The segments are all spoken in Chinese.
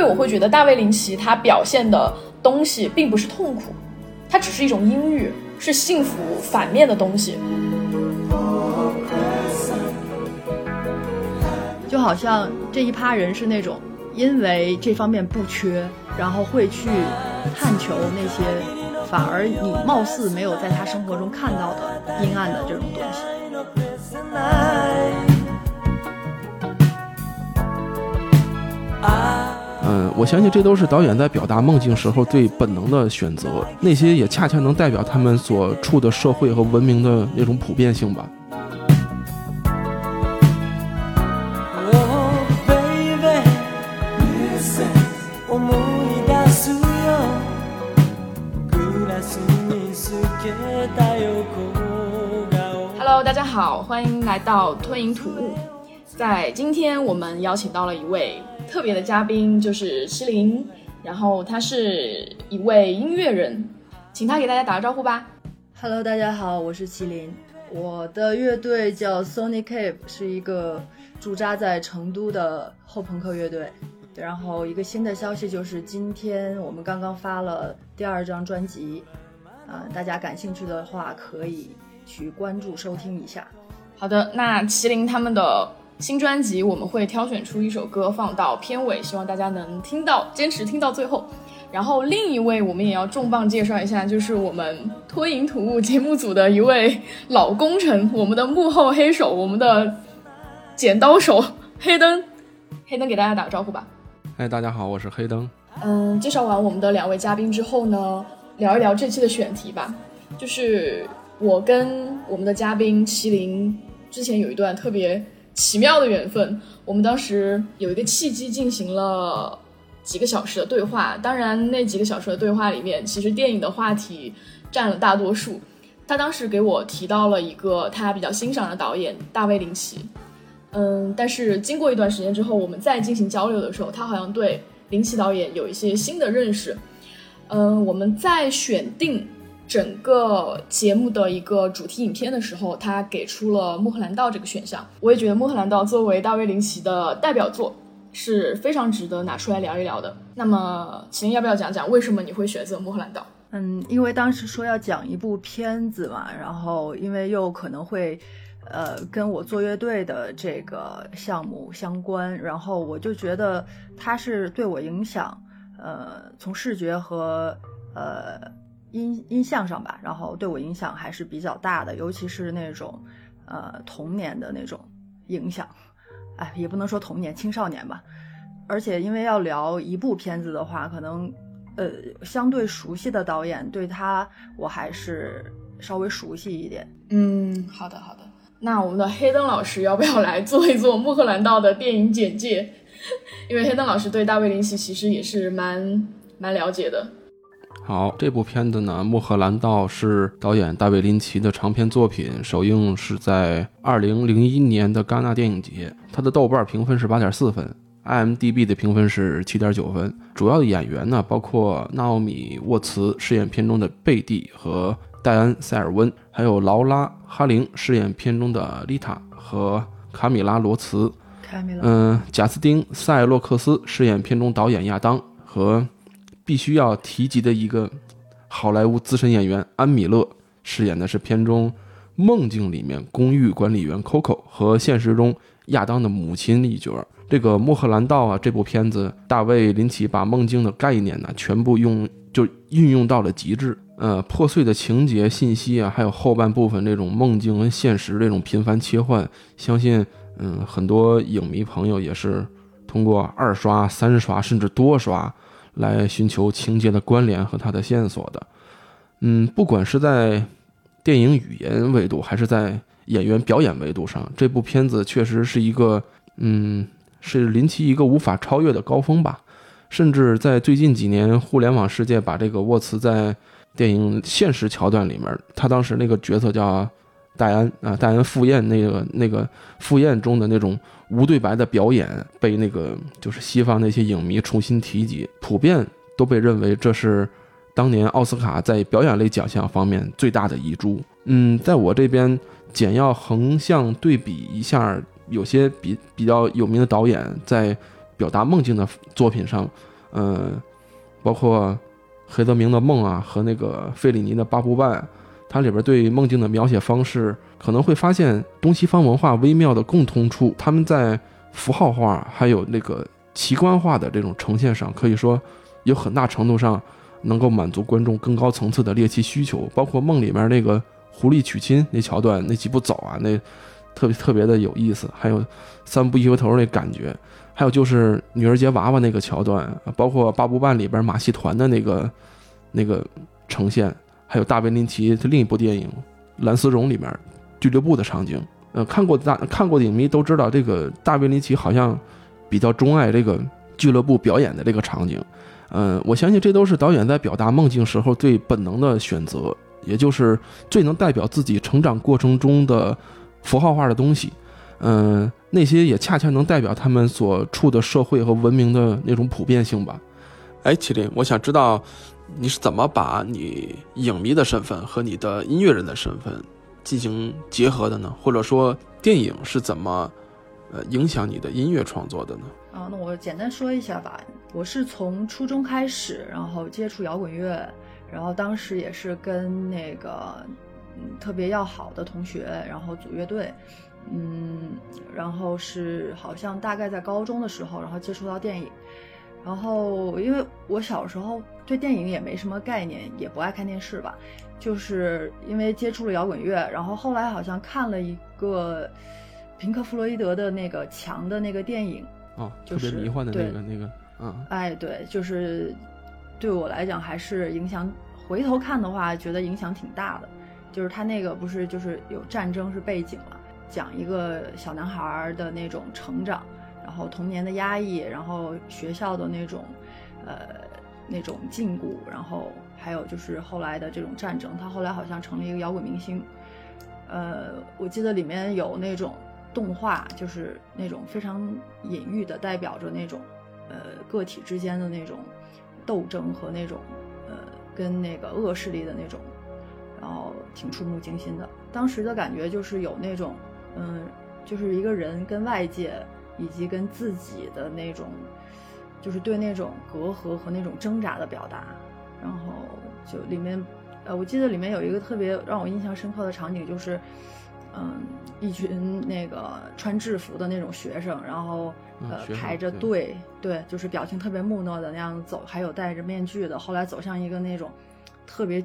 为我会觉得大卫林奇他表现的东西并不是痛苦，他只是一种阴郁，是幸福反面的东西。就好像这一趴人是那种因为这方面不缺，然后会去探求那些反而你貌似没有在他生活中看到的阴暗的这种东西。嗯，我相信这都是导演在表达梦境时候最本能的选择，那些也恰恰能代表他们所处的社会和文明的那种普遍性吧。 Oh baby 思い出すよグラスに透けた横顔 Hello，大家好，欢迎来到吞云吐雾。在今天，我们邀请到了一位 特别的嘉宾，就是麒麟，然后他是一位音乐人，请他给大家打个招呼吧。Hello，大家好，我是麒麟，我的乐队叫 Sony Cave，是一个驻扎在成都的后朋克乐队。然后一个新的消息就是，今天我们刚刚发了第二张专辑，啊、大家感兴趣的话可以去关注收听一下。好的，那麒麟他们的新专辑，我们会挑选出一首歌放到片尾，希望大家能听到，坚持听到最后。然后另一位我们也要重磅介绍一下，就是我们脱颖吐雾节目组的一位老功臣，我们的幕后黑手，我们的剪刀手黑灯。黑灯给大家打个招呼吧。嗨，大家好，我是黑灯。嗯，介绍完我们的两位嘉宾之后呢，聊一聊这期的选题吧。就是我跟我们的嘉宾麒麟之前有一段特别奇妙的缘分，我们当时有一个契机进行了几个小时的对话。当然，那几个小时的对话里面，其实电影的话题占了大多数。他当时给我提到了一个他比较欣赏的导演大卫林奇，嗯，但是经过一段时间之后，我们再进行交流的时候，他好像对林奇导演有一些新的认识。嗯，我们在选定整个节目的一个主题影片的时候，他给出了《穆赫兰道》这个选项。我也觉得《穆赫兰道》作为大卫林奇的代表作，是非常值得拿出来聊一聊的。那么，麒麟要不要讲讲为什么你会选择《穆赫兰道》？嗯，因为当时说要讲一部片子嘛，然后因为又可能会，呃，跟我做乐队的这个项目相关，然后我就觉得它是对我影响，呃，从视觉和呃音音像上吧，然后对我影响还是比较大的，尤其是那种呃童年的那种影响，哎，也不能说童年，青少年吧，而且因为要聊一部片子的话，可能。呃，相对熟悉的导演，对他我还是稍微熟悉一点。嗯，好的好的。那我们的黑灯老师要不要来做一做《穆赫兰道》的电影简介？因为黑灯老师对大卫林奇其实也是蛮蛮了解的。好，这部片子呢，《穆赫兰道》是导演大卫林奇的长篇作品，首映是在二零零一年的戛纳电影节，它的豆瓣评分是八点四分。IMDB 的评分是七点九分，主要的演员呢包括纳奥米·沃茨饰演片中的贝蒂和戴安·塞尔温，还有劳拉·哈林饰演片中的丽塔和卡米拉·罗茨。嗯，贾斯汀·塞洛克斯饰演片中导演亚当和必须要提及的一个好莱坞资深演员安米勒饰演的是片中梦境里面公寓管理员 Coco 和现实中亚当的母亲一角。这个《穆赫兰道》啊，这部片子，大卫林奇把梦境的概念呢，全部用就运用到了极致。呃，破碎的情节、信息啊，还有后半部分这种梦境跟现实这种频繁切换，相信嗯，很多影迷朋友也是通过二刷、三刷甚至多刷来寻求情节的关联和它的线索的。嗯，不管是在电影语言维度，还是在演员表演维度上，这部片子确实是一个嗯。是林奇一个无法超越的高峰吧，甚至在最近几年，互联网世界把这个沃茨在电影现实桥段里面，他当时那个角色叫戴安啊，戴安赴宴那个那个赴宴中的那种无对白的表演，被那个就是西方那些影迷重新提及，普遍都被认为这是当年奥斯卡在表演类奖项方面最大的遗珠。嗯，在我这边简要横向对比一下。有些比比较有名的导演在表达梦境的作品上，嗯，包括黑泽明的《梦》啊和那个费里尼的《八部半》，它里边对梦境的描写方式，可能会发现东西方文化微妙的共通处。他们在符号化还有那个奇观化的这种呈现上，可以说有很大程度上能够满足观众更高层次的猎奇需求。包括梦里面那个狐狸娶亲那桥段，那几步走啊，那特别特别的有意思。还有三步一回头那感觉，还有就是女儿节娃娃那个桥段，包括八部半里边马戏团的那个那个呈现，还有大卫林奇他另一部电影《蓝丝绒》里面俱乐部的场景。呃，看过大看过的影迷都知道，这个大卫林奇好像比较钟爱这个俱乐部表演的这个场景。嗯、我相信这都是导演在表达梦境时候最本能的选择，也就是最能代表自己成长过程中的符号化的东西。嗯、那些也恰恰能代表他们所处的社会和文明的那种普遍性吧。哎，麒麟，我想知道你是怎么把你影迷的身份和你的音乐人的身份进行结合的呢？或者说，电影是怎么呃影响你的音乐创作的呢？啊，那我简单说一下吧。我是从初中开始，然后接触摇滚乐，然后当时也是跟那个嗯特别要好的同学，然后组乐队，嗯，然后是好像大概在高中的时候，然后接触到电影，然后因为我小时候对电影也没什么概念，也不爱看电视吧，就是因为接触了摇滚乐，然后后来好像看了一个平克·弗洛伊德的那个《墙》的那个电影。哦，就是特别迷幻的那对个那个，嗯哎，对，就是对我来讲还是影响。回头看的话，觉得影响挺大的。就是他那个不是就是有战争是背景嘛，讲一个小男孩儿的那种成长，然后童年的压抑，然后学校的那种呃那种禁锢，然后还有就是后来的这种战争。他后来好像成了一个摇滚明星。呃，我记得里面有那种动画，就是那种非常隐喻的，代表着那种呃个体之间的那种斗争和那种呃跟那个恶势力的那种，然后挺触目惊心的。当时的感觉就是有那种嗯，就是一个人跟外界以及跟自己的那种，就是对那种隔阂和那种挣扎的表达。然后就里面，呃，我记得里面有一个特别让我印象深刻的场景，就是，嗯，一群那个穿制服的那种学生，然后呃嗯排着对队，对，就是表情特别木讷的那样走，还有戴着面具的，后来走向一个那种特别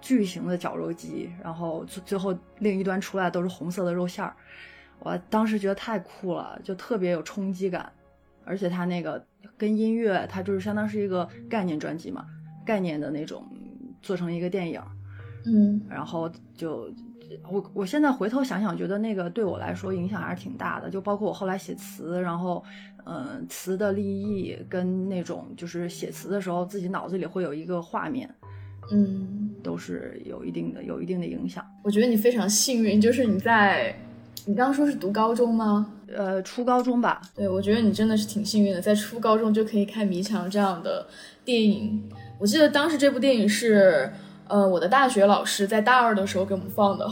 巨型的绞肉机，然后最最后另一端出来都是红色的肉馅儿，我当时觉得太酷了，就特别有冲击感，而且它那个跟音乐，它就是相当是一个概念专辑嘛，概念的那种做成一个电影，嗯然后就我我现在回头想想，觉得那个对我来说影响还是挺大的，就包括我后来写词，然后嗯、呃词的立意跟那种就是写词的时候自己脑子里会有一个画面，嗯，都是有一定的有一定的影响。我觉得你非常幸运，就是你在你刚刚说是读高中吗？呃，初高中吧，对，我觉得你真的是挺幸运的，在初高中就可以看《迷墙》这样的电影。我记得当时这部电影是，呃，我的大学老师在大二的时候给我们放的。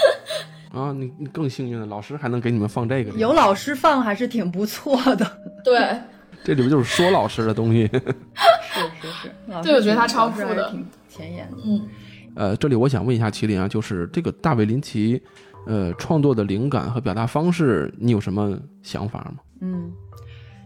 啊，你你更幸运了，老师还能给你们放这个，有老师放还是挺不错的。对，这里边就是说老师的东西。是是是，老师对我觉得他超酷的挺前沿的。嗯呃，这里我想问一下麒麟啊，就是这个大卫林奇，呃，创作的灵感和表达方式，你有什么想法吗？嗯，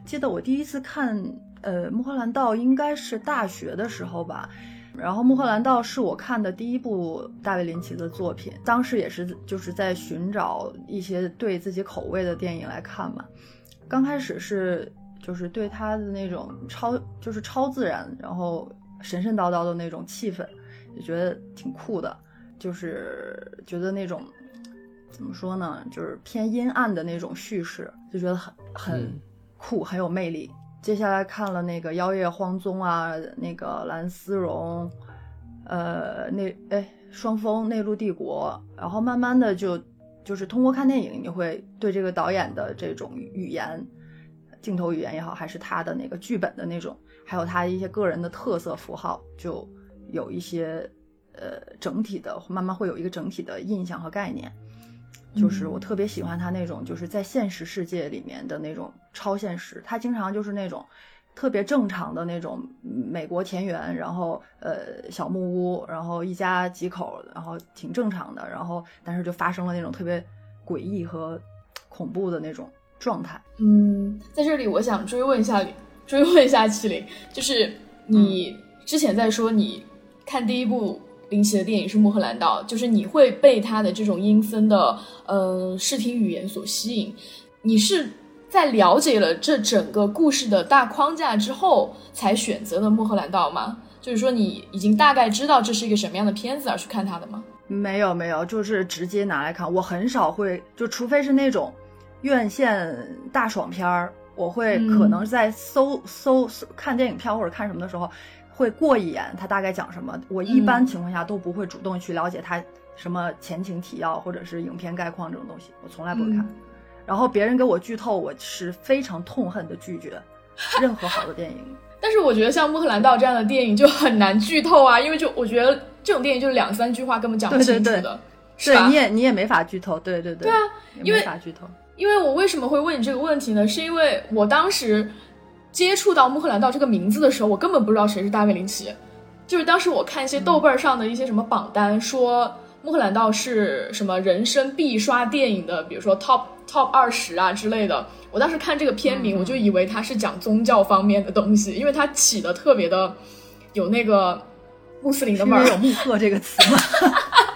记得我第一次看呃《穆赫兰道》应该是大学的时候吧。然后《穆赫兰道》是我看的第一部大卫林奇的作品，当时也是就是在寻找一些对自己口味的电影来看嘛。刚开始是就是对他的那种超就是超自然，然后神神叨叨的那种气氛，也觉得挺酷的，就是觉得那种怎么说呢，就是偏阴暗的那种叙事，就觉得很很嗯酷，很有魅力。接下来看了那个《妖夜荒踪》啊，那个《蓝丝绒》，呃，那哎双峰内陆帝国，然后慢慢的就就是通过看电影，你会对这个导演的这种语言、镜头语言也好，还是他的那个剧本的那种，还有他一些个人的特色符号，就有一些呃整体的，慢慢会有一个整体的印象和概念。就是我特别喜欢他那种，就是在现实世界里面的那种超现实。他经常就是那种特别正常的那种美国田园，然后呃小木屋，然后一家几口，然后挺正常的，然后但是就发生了那种特别诡异和恐怖的那种状态。嗯，在这里我想追问一下，追问一下麒麟，就是你之前在说你看第一部林奇的电影是《穆赫兰道》，就是你会被他的这种阴森的呃视听语言所吸引，你是在了解了这整个故事的大框架之后才选择的《穆赫兰道》吗？就是说你已经大概知道这是一个什么样的片子而去看它的吗？没有没有，就是直接拿来看。我很少会，就除非是那种院线大爽片儿，我会嗯可能在搜、搜搜看电影票或者看什么的时候，会过一眼他大概讲什么。我一般嗯情况下都不会主动去了解他什么前情提要或者是影片概况这种东西，我从来不会看。嗯然后别人给我剧透，我是非常痛恨的拒绝 任何好的电影。但是我觉得像《穆赫兰道》这样的电影就很难剧透啊，因为就我觉得这种电影就是两三句话根本讲不对对对清楚的，是吧对你？也你也没法剧透，对对对。对啊，也因为没法剧透。因为我为什么会问你这个问题呢？是因为我当时接触到穆赫兰道这个名字的时候，我根本不知道谁是大卫林奇。就是当时我看一些豆瓣上的一些什么榜单，说穆赫兰道是什么人生必刷电影的，比如说 top top 二十啊之类的。我当时看这个片名，我就以为它是讲宗教方面的东西，因为它起的特别的有那个穆斯林的味儿。有穆赫这个词嘛。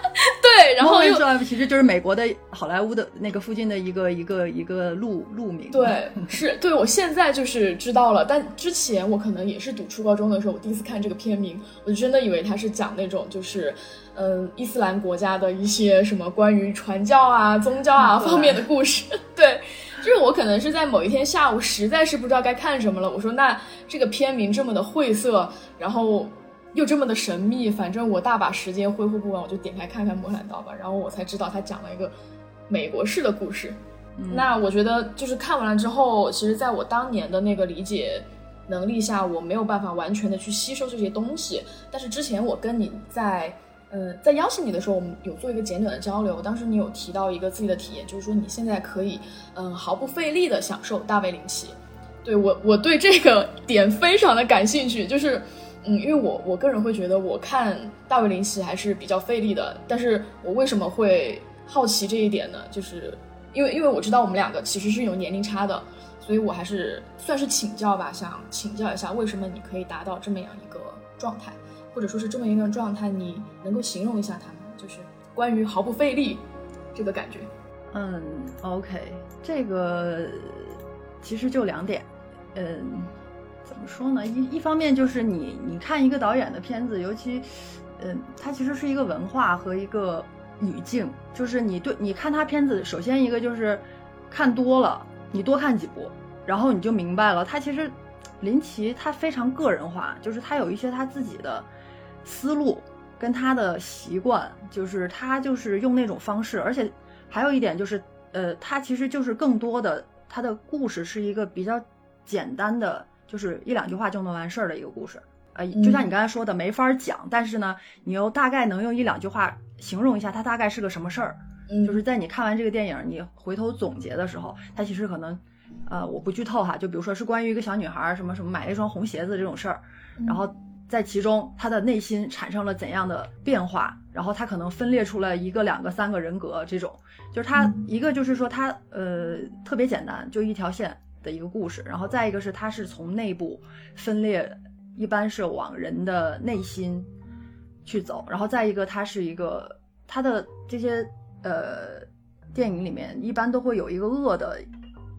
对，然后又其实就是美国的好莱坞的那个附近的一个一个一个路路名。对，是对我现在就是知道了，但之前我可能也是读初高中的时候，我第一次看这个片名，我就真的以为它是讲那种就是，嗯，伊斯兰国家的一些什么关于传教啊、宗教啊方面的故事。对，就是我可能是在某一天下午实在是不知道该看什么了，我说那这个片名这么的晦涩，然后。又这么的神秘，反正我大把时间挥霍不完，我就点开看看《莫兰道》吧。然后我才知道他讲了一个美国式的故事。嗯那我觉得就是看完了之后，其实在我当年的那个理解能力下，我没有办法完全的去吸收这些东西。但是之前我跟你在，嗯、在邀请你的时候，我们有做一个简短的交流。当时你有提到一个自己的体验，就是说你现在可以，嗯、毫不费力的享受大卫林奇。对我，我对这个点非常的感兴趣，就是。嗯，因为我我个人会觉得我看大卫林奇还是比较费力的，但是我为什么会好奇这一点呢？就是因为因为我知道我们两个其实是有年龄差的，所以我还是算是请教吧，想请教一下为什么你可以达到这么样一个状态，或者说是这么一个状态，你能够形容一下它吗？就是关于毫不费力这个感觉。嗯，OK，这个其实就两点，嗯，怎么说呢？一一方面就是你你看一个导演的片子，尤其，嗯，它其实是一个文化和一个语境，就是你对你看他片子，首先一个就是看多了，你多看几部，然后你就明白了，他其实林奇他非常个人化，就是他有一些他自己的思路跟他的习惯，就是他就是用那种方式，而且还有一点就是，呃，他其实就是更多的他的故事是一个比较简单的，就是一两句话就能完事儿的一个故事。呃，就像你刚才说的，没法讲，但是呢，你又大概能用一两句话形容一下它大概是个什么事儿。嗯，就是在你看完这个电影，你回头总结的时候，它其实可能，呃，我不剧透哈，就比如说是关于一个小女孩儿什么什么买了一双红鞋子这种事儿，然后在其中她的内心产生了怎样的变化，然后她可能分裂出了一个、两个、三个人格这种，就是她嗯一个就是说她呃特别简单，就一条线的一个故事，然后再一个是它是从内部分裂，一般是往人的内心去走，然后再一个它是一个它的这些呃电影里面一般都会有一个恶的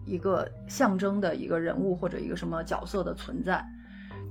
一个象征的一个人物或者一个什么角色的存在，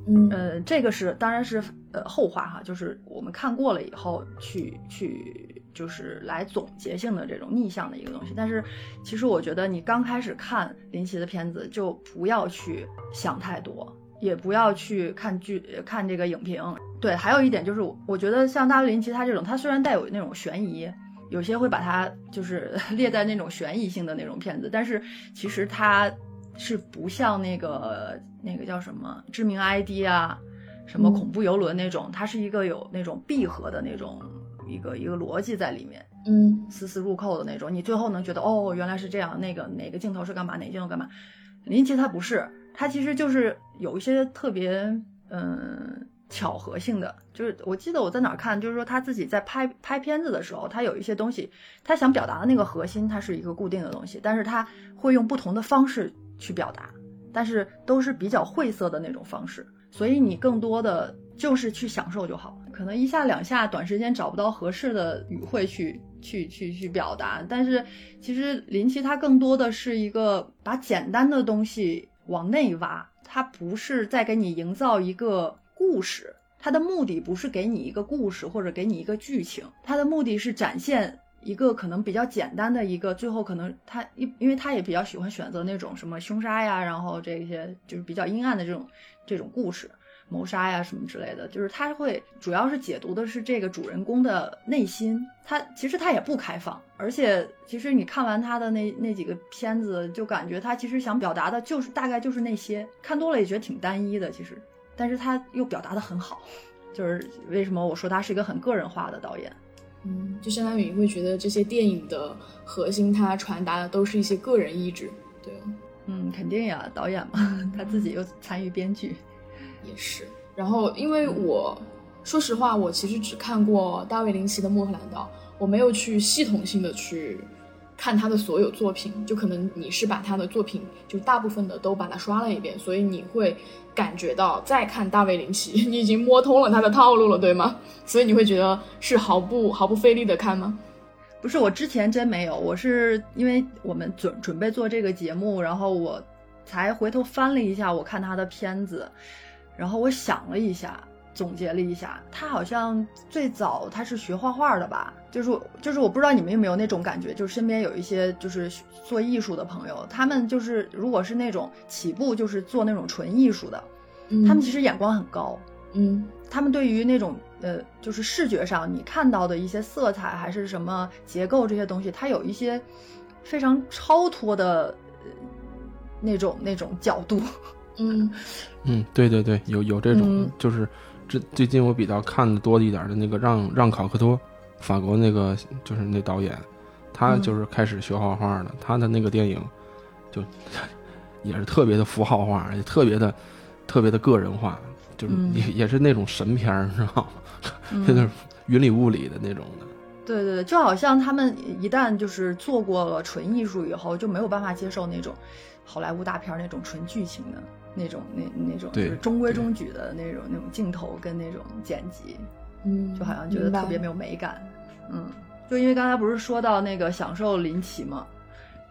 嗯。呃，这个是当然是呃后话哈，就是我们看过了以后去去就是来总结性的这种逆向的一个东西。但是其实我觉得你刚开始看林奇的片子就不要去想太多，也不要去看剧看这个影评。对，还有一点就是，我觉得像大卫林奇他这种，他虽然带有那种悬疑。有些会把它就是 列在那种悬疑性的那种片子，但是其实它是不像那个那个叫什么知名 ID 啊，什么嗯恐怖游轮那种，它是一个有那种闭合的那种一个一个逻辑在里面，嗯。丝丝入扣的那种，你最后能觉得哦原来是这样，那个哪个镜头是干嘛，哪个镜头干嘛，林奇他不是，他其实就是有一些特别嗯巧合性的，就是我记得我在哪儿看，就是说他自己在拍拍片子的时候，他有一些东西，他想表达的那个核心，它是一个固定的东西，但是他会用不同的方式去表达，但是都是比较晦涩的那种方式，所以你更多的就是去享受就好，可能一下两下，短时间找不到合适的语汇去去去去表达，但是其实林奇他更多的是一个把简单的东西往内挖，他不是在给你营造一个故事，他的目的不是给你一个故事或者给你一个剧情，他的目的是展现一个可能比较简单的一个，最后可能他因因为他也比较喜欢选择那种什么凶杀呀，然后这些就是比较阴暗的这种这种故事。谋杀呀什么之类的，就是他会主要是解读的是这个主人公的内心，他其实他也不开放，而且其实你看完他的那那几个片子，就感觉他其实想表达的就是大概就是那些，看多了也觉得挺单一的，其实，但是他又表达的很好，就是为什么我说他是一个很个人化的导演。嗯，就相当于你会觉得这些电影的核心，它传达的都是一些个人意志，对吗？嗯，肯定呀，导演嘛，他自己又参与编剧。也是，然后因为我说实话，我其实只看过大卫林奇的《莫赫兰道》，我没有去系统性的去看他的所有作品。就可能你是把他的作品，就大部分的都把它刷了一遍，所以你会感觉到再看大卫林奇，你已经摸通了他的套路了，对吗？所以你会觉得是毫不毫不费力的看吗？不是，我之前真没有，我是因为我们准准备做这个节目，然后我才回头翻了一下，我看他的片子。然后我想了一下，总结了一下，他好像最早他是学画画的吧？就是就是我不知道你们有没有那种感觉，就是身边有一些就是做艺术的朋友，他们就是如果是那种起步就是做那种纯艺术的，他们其实眼光很高，嗯，他们对于那种呃就是视觉上你看到的一些色彩还是什么结构这些东西，他有一些非常超脱的那种那种角度。嗯嗯，对对对，有有这种，就是这最近我比较看的多一点的那个让让考克托，法国那个就是那导演，他就是开始学画画的，他的那个电影就也是特别的符号化，也特别的特别的个人化，就是也也是那种神片儿，知道吗？就是云里雾里的那种的。对对对，就好像他们一旦就是做过了纯艺术以后，就没有办法接受那种好莱坞大片那种纯剧情的。那种那那种就是中规中矩的那种那种镜头跟那种剪辑，嗯，就好像觉得特别没有美感，嗯，就因为刚才不是说到那个享受林奇嘛，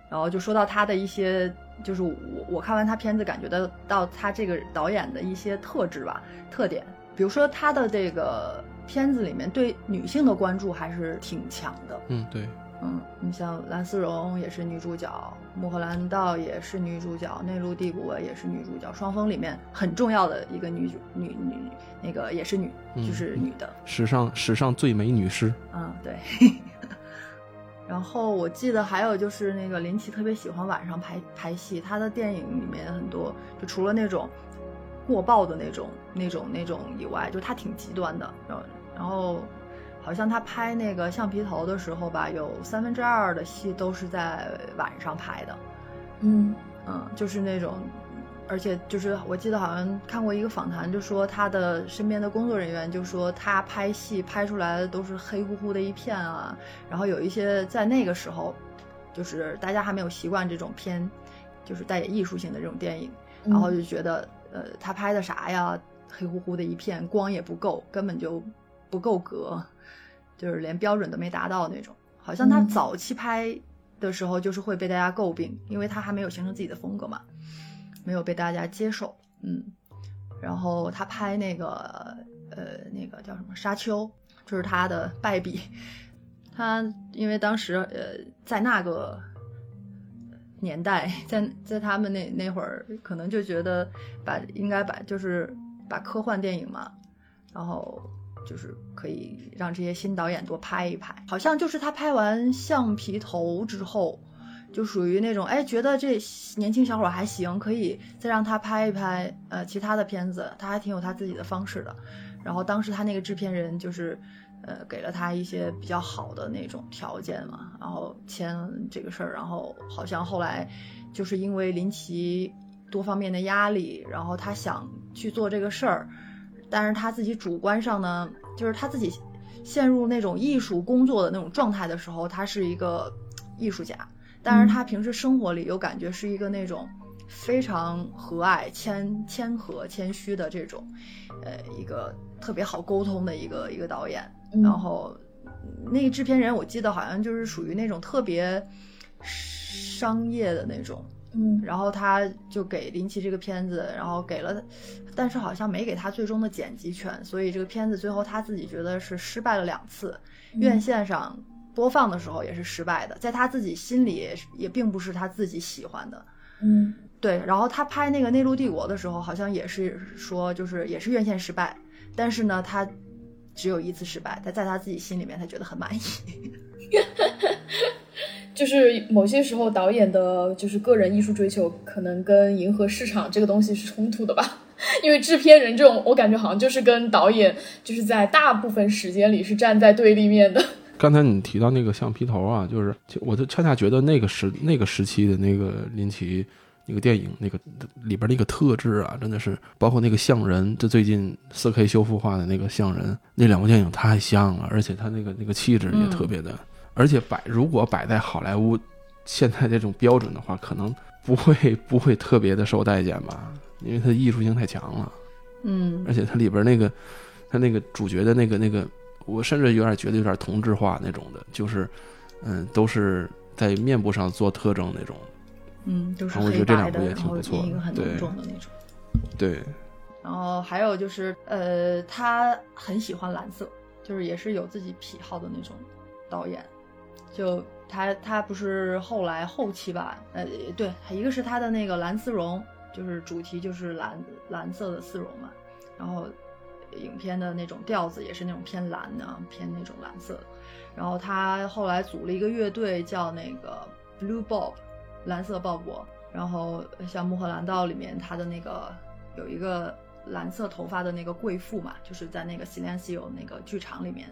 然后就说到他的一些，就是我我看完他片子感觉到到他这个导演的一些特质吧特点，比如说他的这个片子里面对女性的关注还是挺强的，嗯，对。嗯，你像蓝丝绒也是女主角，穆赫兰道也是女主角，内陆帝国也是女主角，双峰里面很重要的一个女主女女那个也是女，就是女的，史上史上最美女尸。嗯，对。然后我记得还有就是那个林奇特别喜欢晚上排排戏，他的电影里面很多就除了那种过曝的那种那种那种以外，就他挺极端的，然后然后。好像他拍那个橡皮头的时候吧，有三分之二的戏都是在晚上拍的，嗯。嗯，就是那种，而且就是我记得好像看过一个访谈，就说他的身边的工作人员就说他拍戏拍出来的都是黑乎乎的一片啊，然后有一些在那个时候，就是大家还没有习惯这种偏，就是带点艺术性的这种电影，然后就觉得呃他拍的啥呀，黑乎乎的一片，光也不够，根本就不够格。就是连标准都没达到那种，好像他早期拍的时候就是会被大家诟病，因为他还没有形成自己的风格嘛，没有被大家接受。嗯，然后他拍那个呃那个叫什么《沙丘》，就是他的败笔。他因为当时呃在那个年代，在在他们那那会儿，可能就觉得把应该把就是把科幻电影嘛，然后。就是可以让这些新导演多拍一拍，好像就是他拍完《橡皮头》之后，就属于那种哎，觉得这年轻小伙还行，可以再让他拍一拍呃其他的片子，他还挺有他自己的方式的。然后当时他那个制片人就是呃给了他一些比较好的那种条件嘛，然后签这个事儿，然后好像后来就是因为林奇多方面的压力，然后他想去做这个事儿，但是他自己主观上呢，就是他自己陷入那种艺术工作的那种状态的时候，他是一个艺术家，但是他平时生活里又感觉是一个那种非常和蔼、谦谦和、谦虚的这种，呃，一个特别好沟通的一个一个导演。嗯然后那个制片人，我记得好像就是属于那种特别商业的那种。嗯然后他就给林奇这个片子，然后给了，但是好像没给他最终的剪辑权，所以这个片子最后他自己觉得是失败了两次，院线上播放的时候也是失败的，在他自己心里也也并不是他自己喜欢的。嗯对，然后他拍那个《内陆帝国》的时候，好像也是说，就是也是院线失败，但是呢，他只有一次失败，他在他自己心里面，他觉得很满意。就是某些时候导演的就是个人艺术追求，可能跟迎合市场这个东西是冲突的吧。因为制片人这种，我感觉好像就是跟导演就是在大部分时间里是站在对立面的。刚才你提到那个橡皮头啊，就是我就恰恰觉得那个时那个时期的那个林奇那个电影那个里边那个特质啊，真的是包括那个像人，这最近四 K 修复化的那个像人，那两部电影太像了，而且他那个那个气质也特别的，而且摆如果摆在好莱坞现在这种标准的话，可能不会不会特别的受待见吧，因为它的艺术性太强了。嗯而且它里边那个，它那个主角的那个那个，我甚至有点觉得有点同质化那种的，就是，嗯，都是在面部上做特征那种。嗯，都是我觉黑白的，得这两部也然后挺不错的阴影很对浓重的那种。对，然后还有就是，呃，他很喜欢蓝色，就是也是有自己癖好的那种导演。就他他不是后来后期吧，呃，对，一个是他的那个蓝丝绒，就是主题就是蓝蓝色的丝绒嘛，然后影片的那种调子也是那种偏蓝的，偏那种蓝色的。然后他后来组了一个乐队叫那个 Blue Bob，蓝色鲍勃。然后像《穆赫兰道》里面，他的那个有一个蓝色头发的那个贵妇嘛，就是在那个 Silencio 那个剧场里面，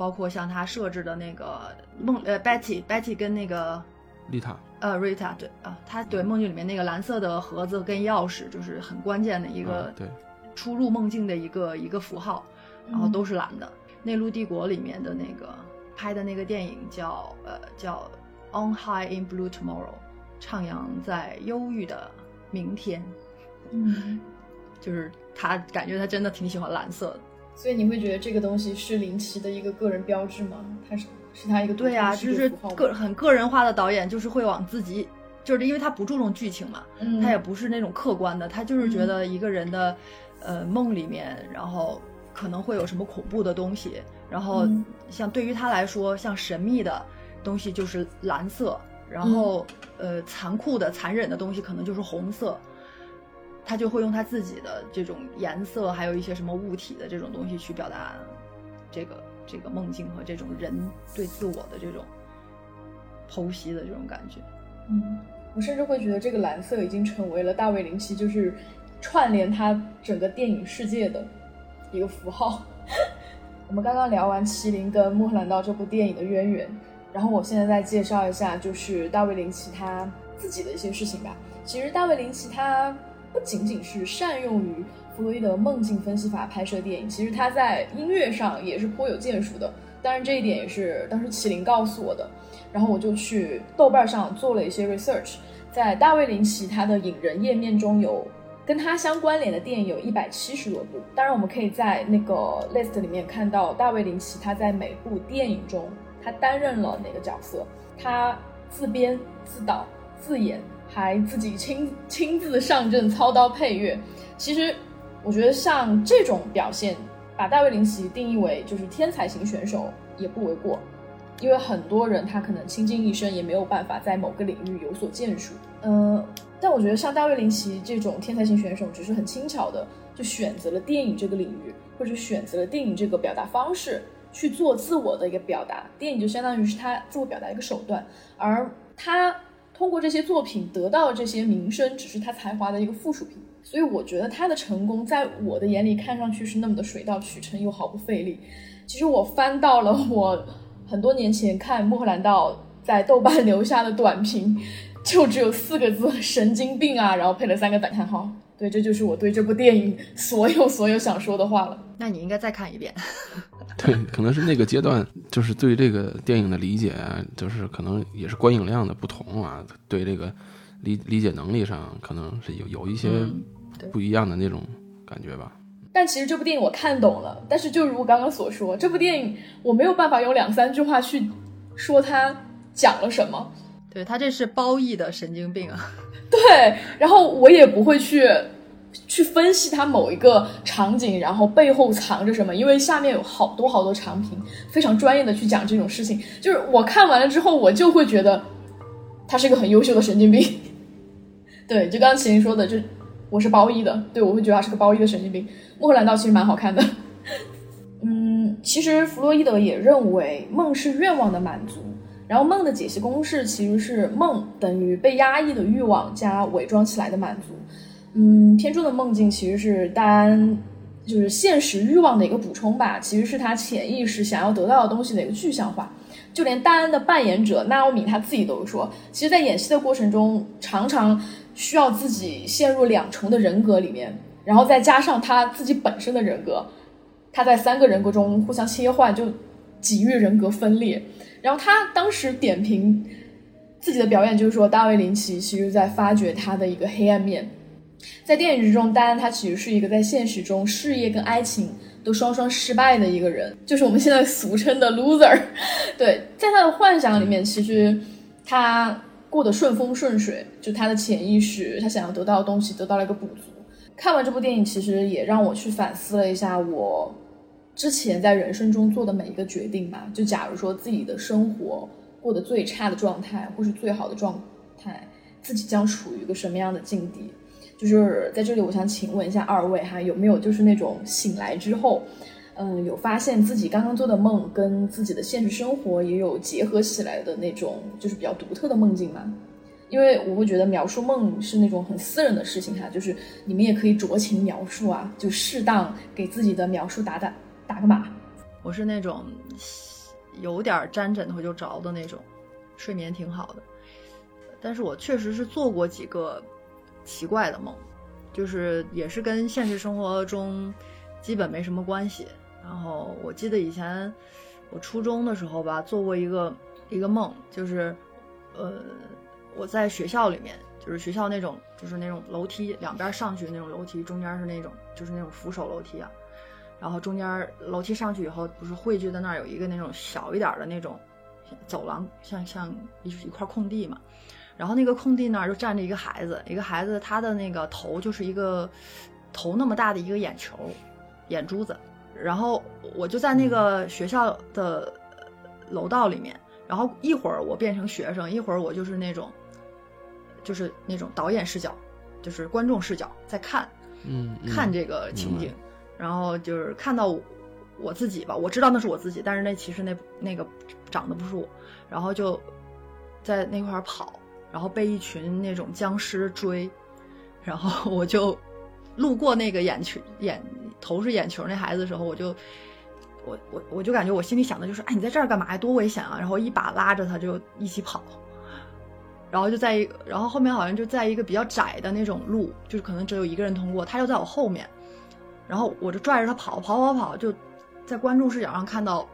包括像他设置的那个梦呃 Betty Betty 跟那个丽塔，呃 Rita 对啊，他对梦境里面那个蓝色的盒子跟钥匙，就是很关键的一个啊对，出入梦境的一个一个符号，然后都是蓝的。内陆帝国里面的那个拍的那个电影叫呃叫 On High in Blue Tomorrow，徜徉在忧郁的明天，嗯，就是他感觉他真的挺喜欢蓝色的。所以你会觉得这个东西是林奇的一个个人标志吗？他是是他一个对啊、就是个很个人化的导演，就是会往自己，就是因为他不注重剧情嘛，嗯，他也不是那种客观的，他就是觉得一个人的，呃，梦里面，然后可能会有什么恐怖的东西，然后嗯。像对于他来说，像神秘的东西就是蓝色，然后、呃，残酷的、残忍的东西可能就是红色，他就会用他自己的这种颜色，还有一些什么物体的这种东西去表达这个这个梦境和这种人对自我的这种剖析的这种感觉。嗯，我甚至会觉得这个蓝色已经成为了大卫林奇就是串联他整个电影世界的一个符号。我们刚刚聊完《麒麟》跟《穆赫兰道》这部电影的渊源，然后我现在再介绍一下，就是大卫林奇他自己的一些事情吧。其实大卫林奇他不仅仅是善用于弗洛伊德梦境分析法拍摄电影，其实他在音乐上也是颇有建树的。当然，这一点也是当时麒麟告诉我的。然后我就去豆瓣上做了一些 research，在大卫林奇他的影人页面中有跟他相关联的电影有一百七十多部。当然，我们可以在那个 list 里面看到大卫林奇他在每部电影中他担任了哪个角色，他自编、自导、自演，还自己亲亲自上阵操刀配乐。其实我觉得像这种表现，把大卫林奇定义为就是天才型选手也不为过。因为很多人他可能倾尽一生也没有办法在某个领域有所建树，嗯、但我觉得像大卫林奇这种天才型选手，只是很轻巧的就选择了电影这个领域，或者选择了电影这个表达方式去做自我的一个表达，电影就相当于是他自我表达一个手段，而他通过这些作品得到这些名声，只是他才华的一个附属品。所以我觉得他的成功，在我的眼里看上去是那么的水到渠成，又毫不费力。其实我翻到了我很多年前看《莫兰道》在豆瓣留下的短评，就只有四个字“神经病啊”，然后配了三个感叹号。对，这就是我对这部电影所有所有想说的话了。那你应该再看一遍。对，可能是那个阶段，就是对这个电影的理解啊，就是可能也是观影量的不同啊，对这个理理解能力上，可能是有有一些不一样的那种感觉吧。但其实这部电影我看懂了，但是就如我刚刚所说，这部电影我没有办法用两三句话去说它讲了什么。对他这是褒义的神经病啊。对，然后我也不会去去分析它某一个场景，然后背后藏着什么，因为下面有好多好多长评，非常专业的去讲这种事情。就是我看完了之后，我就会觉得他是一个很优秀的神经病。对，就刚刚麒麟说的，就我是褒义的，对我会觉得他是个褒义的神经病。幕后蓝道其实蛮好看的。嗯，其实弗洛伊德也认为梦是愿望的满足，然后梦的解析公式其实是梦等于被压抑的欲望加伪装起来的满足。嗯，片中的梦境其实是戴安就是现实欲望的一个补充吧，其实是他潜意识想要得到的东西的一个具象化。就连戴安的扮演者纳奥米他自己都说，其实，在演戏的过程中，常常需要自己陷入两重的人格里面，然后再加上他自己本身的人格，他在三个人格中互相切换，就几欲人格分裂。然后他当时点评自己的表演，就是说大卫林奇其实在发掘他的一个黑暗面。在电影之中，戴安他其实是一个在现实中事业跟爱情都双双失败的一个人，就是我们现在俗称的 loser。对，在他的幻想里面，其实他过得顺风顺水，就他的潜意识，他想要得到的东西得到了一个补足。看完这部电影，其实也让我去反思了一下我之前在人生中做的每一个决定吧。就假如说自己的生活过得最差的状态，或是最好的状态，自己将处于一个什么样的境地？就是在这里，我想请问一下二位哈，有没有就是那种醒来之后，嗯，有发现自己刚刚做的梦跟自己的现实生活也有结合起来的那种，就是比较独特的梦境吗？因为我会觉得描述梦是那种很私人的事情哈，就是你们也可以酌情描述啊，就适当给自己的描述打打打个码。我是那种有点沾枕头就着的那种，睡眠挺好的。但是我确实是做过几个奇怪的梦，就是也是跟现实生活中基本没什么关系。然后我记得以前我初中的时候吧，做过一个一个梦，就是呃我在学校里面，就是学校那种就是那种楼梯两边上去那种楼梯，中间是那种就是那种扶手楼梯啊。然后中间楼梯上去以后，不是汇聚在那儿有一个那种小一点的那种走廊，像像一一块空地嘛。然后那个空地那儿就站着一个孩子，一个孩子他的那个头就是一个头那么大的一个眼球，眼珠子。然后我就在那个学校的楼道里面，然后一会儿我变成学生，一会儿我就是那种就是那种导演视角，就是观众视角在看嗯，嗯看这个情景。然后就是看到我我自己吧，我知道那是我自己，但是那其实那那个长得不是我，然后就在那块儿跑，然后被一群那种僵尸追，然后我就路过那个眼球眼头是眼球那孩子的时候，我就我我我就感觉我心里想的就是，哎，你在这儿干嘛呀？多危险啊！然后一把拉着他就一起跑。然后就在一，然后后面好像就在一个比较窄的那种路，就是可能只有一个人通过，他就在我后面，然后我就拽着他跑，跑跑跑，就在观众视角上看到，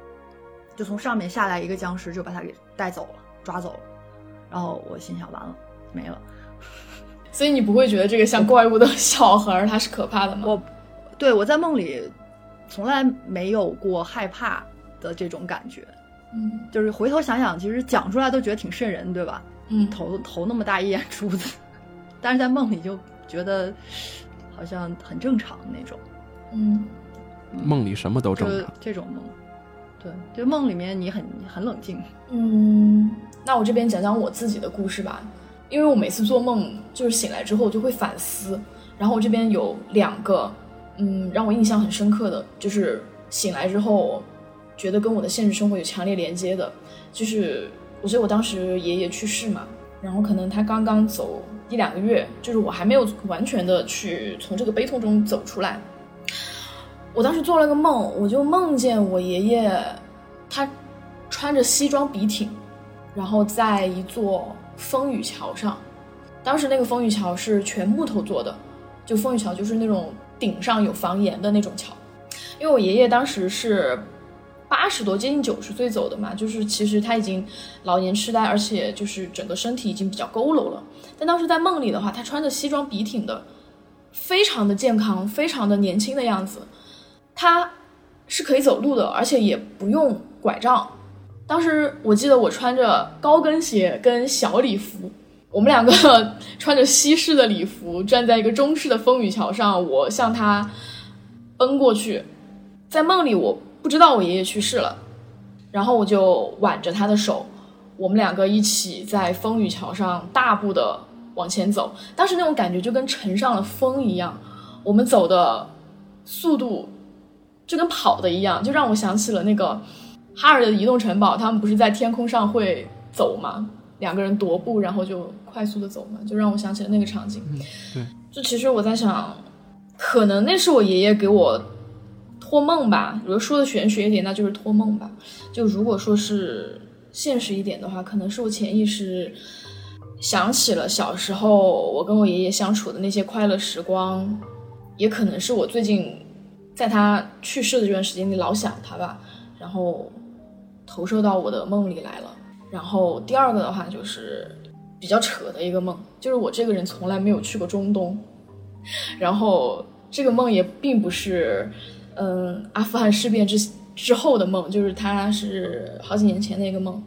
就从上面下来一个僵尸，就把他给带走了，抓走了。然后我心想，完了，没了。所以你不会觉得这个像怪物的小孩儿他是可怕的吗？我，对我在梦里从来没有过害怕的这种感觉，嗯就是回头想想，其实讲出来都觉得挺瘆人，对吧？嗯，头头那么大一眼珠子，但是在梦里就觉得好像很正常那种，嗯梦里什么都正常。这种梦。对，就梦里面你很很冷静，嗯，那我这边讲讲我自己的故事吧，因为我每次做梦就是醒来之后就会反思，然后我这边有两个，嗯，让我印象很深刻的，就是醒来之后觉得跟我的现实生活有强烈连接的，就是我记得我当时爷爷去世嘛，然后可能他刚刚走一两个月，就是我还没有完全的去从这个悲痛中走出来。我当时做了个梦，我就梦见我爷爷，他穿着西装笔挺，然后在一座风雨桥上，当时那个风雨桥是全木头做的，就风雨桥就是那种顶上有房檐的那种桥。因为我爷爷当时是八十多，接近九十岁走的嘛，就是其实他已经老年痴呆，而且就是整个身体已经比较佝偻了。但当时在梦里的话，他穿着西装笔挺的，非常的健康，非常的年轻的样子。他是可以走路的，而且也不用拐杖。当时我记得我穿着高跟鞋跟小礼服，我们两个 穿着西式的礼服站在一个中式的风雨桥上，我向他奔过去。在梦里，我不知道我爷爷去世了，然后我就挽着他的手，我们两个一起在风雨桥上大步的往前走。当时那种感觉就跟乘上了风一样，我们走的速度就跟跑的一样，就让我想起了那个哈尔的移动城堡，他们不是在天空上会走吗？两个人踱步，然后就快速的走嘛，就让我想起了那个场景。对，就其实我在想，可能那是我爷爷给我。托梦吧，如果说的玄学一点，那就是托梦吧。就如果说是现实一点的话，可能是我潜意识想起了小时候我跟我爷爷相处的那些快乐时光，也可能是我最近在他去世的这段时间里老想他吧，然后投射到我的梦里来了。然后第二个的话就是比较扯的一个梦，就是我这个人从来没有去过中东，然后这个梦也并不是。嗯，阿富汗事变之之后的梦，就是他是好几年前的一个梦。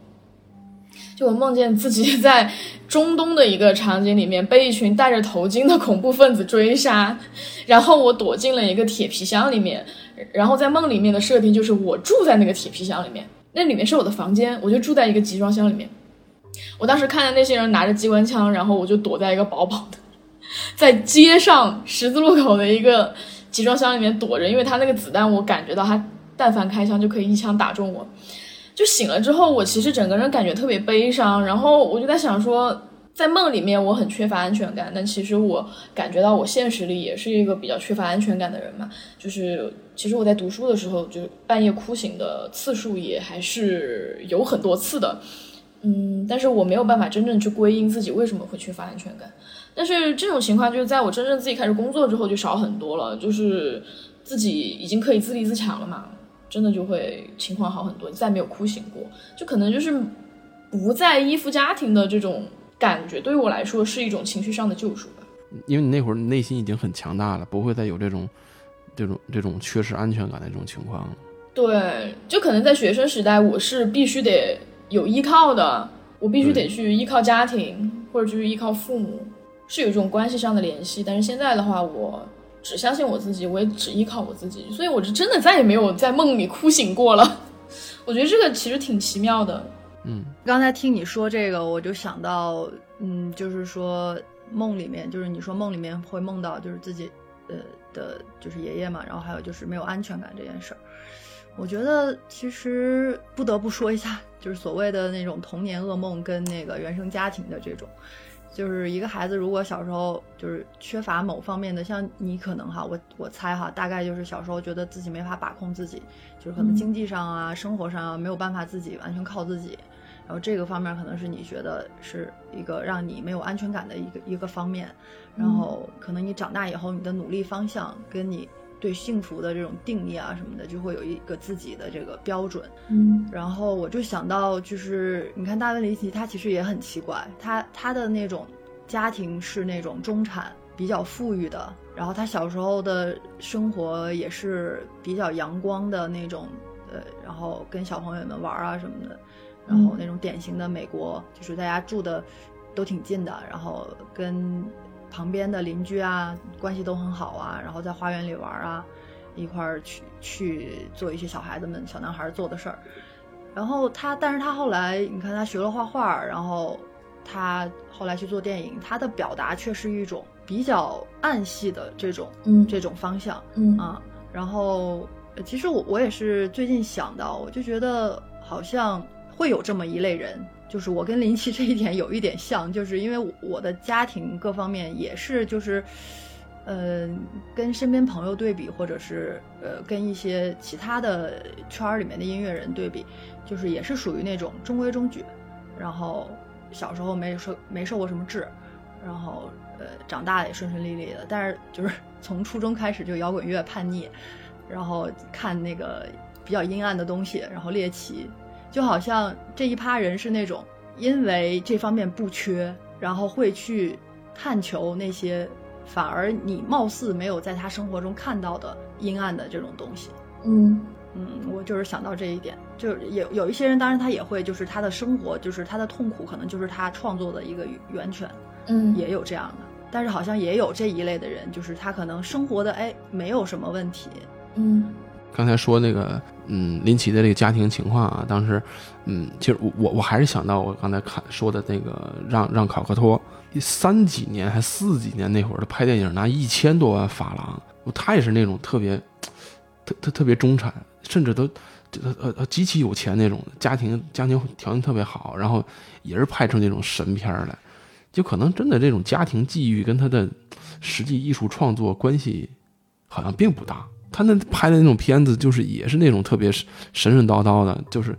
就我梦见自己 在中东的一个场景里面，被一群戴着头巾的恐怖分子追杀，然后我躲进了一个铁皮箱里面，然后在梦里面的设定就是我住在那个铁皮箱里面，那里面是我的房间，我就住在一个集装箱里面。我当时看见那些人拿着机关枪，然后我就躲在一个薄薄的，在街上十字路口的一个。集装箱里面躲着，因为他那个子弹，我感觉到他但凡开枪就可以一枪打中我。就醒了之后，我其实整个人感觉特别悲伤，然后我就在想说，在梦里面我很缺乏安全感，但其实我感觉到我现实里也是一个比较缺乏安全感的人嘛。就是其实我在读书的时候，就半夜哭醒的次数也还是有很多次的，嗯，但是我没有办法真正去归因自己为什么会缺乏安全感。但是这种情况就是在我真正自己开始工作之后就少很多了，就是自己已经可以自立自强了嘛，真的就会情况好很多，再没有哭醒过，就可能就是不再依附家庭的这种感觉，对于我来说是一种情绪上的救赎吧。因为你那会儿内心已经很强大了，不会再有这种这种这种缺失安全感的这种情况。对，就可能在学生时代，我是必须得有依靠的，我必须得去依靠家庭，或者就是依靠父母。是有这种关系上的联系，但是现在的话，我只相信我自己，我也只依靠我自己，所以我是真的再也没有在梦里哭醒过了。我觉得这个其实挺奇妙的。嗯，刚才听你说这个，我就想到，嗯，就是说梦里面，就是你说梦里面会梦到就是自己，呃的，就是爷爷嘛，然后还有就是没有安全感这件事儿。我觉得其实不得不说一下，就是所谓的那种童年噩梦跟那个原生家庭的这种。就是一个孩子，如果小时候就是缺乏某方面的，像你可能哈，我我猜哈，大概就是小时候觉得自己没法把控自己，就是可能经济上啊、生活上啊没有办法自己完全靠自己，然后这个方面可能是你觉得是一个让你没有安全感的一个一个方面，然后可能你长大以后，你的努力方向跟你。对幸福的这种定义啊什么的，就会有一个自己的这个标准。嗯，然后我就想到，就是你看大卫林奇，他其实也很奇怪，他他的那种家庭是那种中产，比较富裕的，然后他小时候的生活也是比较阳光的那种，呃，然后跟小朋友们玩啊什么的，然后那种典型的美国，就是大家住的都挺近的，然后跟。旁边的邻居啊，关系都很好啊，然后在花园里玩啊，一块儿去去做一些小孩子们、小男孩做的事儿。然后他，但是他后来，你看他学了画画，然后他后来去做电影，他的表达却是一种比较暗系的这种，嗯，这种方向，嗯啊。然后其实我我也是最近想到，我就觉得好像会有这么一类人。就是我跟林奇这一点有一点像，就是因为我的家庭各方面也是，就是，呃，跟身边朋友对比，或者是呃跟一些其他的圈儿里面的音乐人对比，就是也是属于那种中规中矩，然后小时候没受没受过什么制，然后呃长大也顺顺利利的，但是就是 从初中开始就摇滚乐叛逆，然后看那个比较阴暗的东西，然后猎奇，就好像这一趴人是那种因为这方面不缺，然后会去探求那些反而你貌似没有在他生活中看到的阴暗的这种东西。嗯嗯，我就是想到这一点，就是有有一些人，当然他也会，就是他的生活，就是他的痛苦，可能就是他创作的一个源泉，嗯也有这样的。但是好像也有这一类的人，就是他可能生活的哎没有什么问题，嗯刚才说那个，嗯，林奇的这个家庭情况啊，当时，嗯，其实我我还是想到我刚才看说的那个让让考克托，三几年还四几年那会儿，他拍电影拿一千多万法郎，他也是那种特别，特特特别中产，甚至都呃呃极其有钱那种，家庭家庭条件特别好，然后也是拍出那种神片来，就可能真的这种家庭际遇跟他的实际艺术创作关系好像并不大。他那拍的那种片子，就是也是那种特别神神叨叨的，就是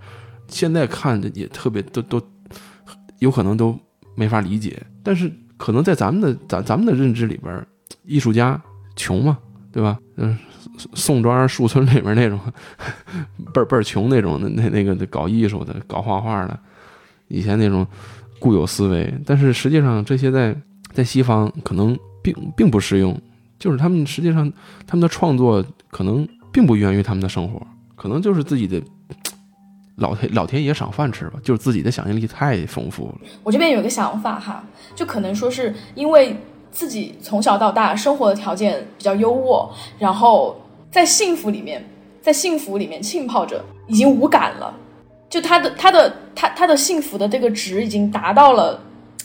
现在看着也特别都都有可能都没法理解。但是可能在咱们的咱咱们的认知里边，艺术家穷嘛，对吧？嗯，宋庄树村里面那种倍倍儿穷那种的那那个搞艺术的、搞画画的，以前那种固有思维。但是实际上这些在在西方可能并并不适用。就是他们实际上他们的创作可能并不源于他们的生活，可能就是自己的老天老天爷赏饭吃吧，就是自己的想象力太丰富了。我这边有个想法哈，就可能说是因为自己从小到大生活的条件比较优渥，然后在幸福里面，在幸福里面浸泡着，已经无感了。就他的他的他他的幸福的这个值已经达到了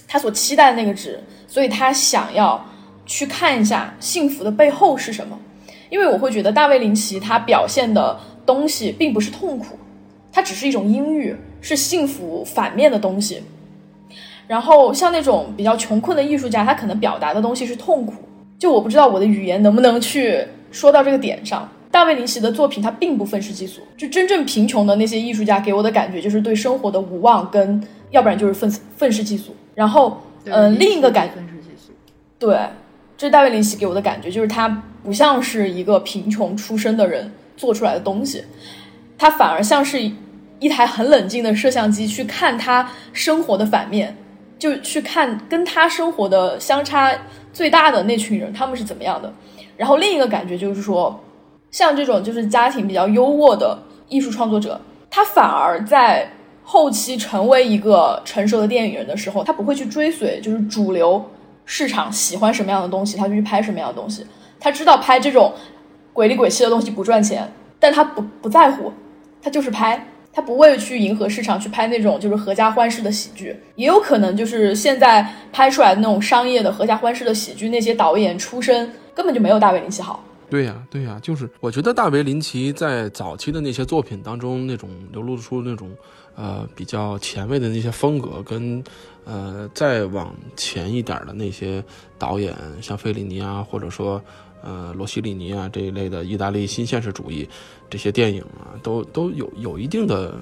他所期待的那个值，所以他想要去看一下幸福的背后是什么。因为我会觉得大卫林奇他表现的东西并不是痛苦，它只是一种阴郁，是幸福反面的东西。然后像那种比较穷困的艺术家，他可能表达的东西是痛苦。就我不知道我的语言能不能去说到这个点上。大卫林奇的作品他并不愤世嫉俗，就真正贫穷的那些艺术家给我的感觉就是对生活的无望，跟要不然就是愤愤世嫉俗。然后，嗯、对另一个感愤世嫉俗，对，这大卫林奇给我的感觉，就是他不像是一个贫穷出身的人做出来的东西，他反而像是一台很冷静的摄像机去看他生活的反面，就去看跟他生活的相差最大的那群人他们是怎么样的。然后另一个感觉就是说，像这种就是家庭比较优渥的艺术创作者，他反而在后期成为一个成熟的电影人的时候，他不会去追随就是主流市场喜欢什么样的东西，他就去拍什么样的东西。他知道拍这种鬼里鬼气的东西不赚钱，但他不不在乎，他就是拍，他不会去迎合市场去拍那种就是合家欢式的喜剧。也有可能就是现在拍出来的那种商业的合家欢式的喜剧，那些导演出身根本就没有大卫林奇好。对呀、对呀、就是我觉得大卫林奇在早期的那些作品当中，那种流露出那种呃比较前卫的那些风格，跟呃再往前一点的那些导演，像费里尼啊，或者说呃罗西里尼啊这一类的意大利新现实主义这些电影啊，都都有有一定的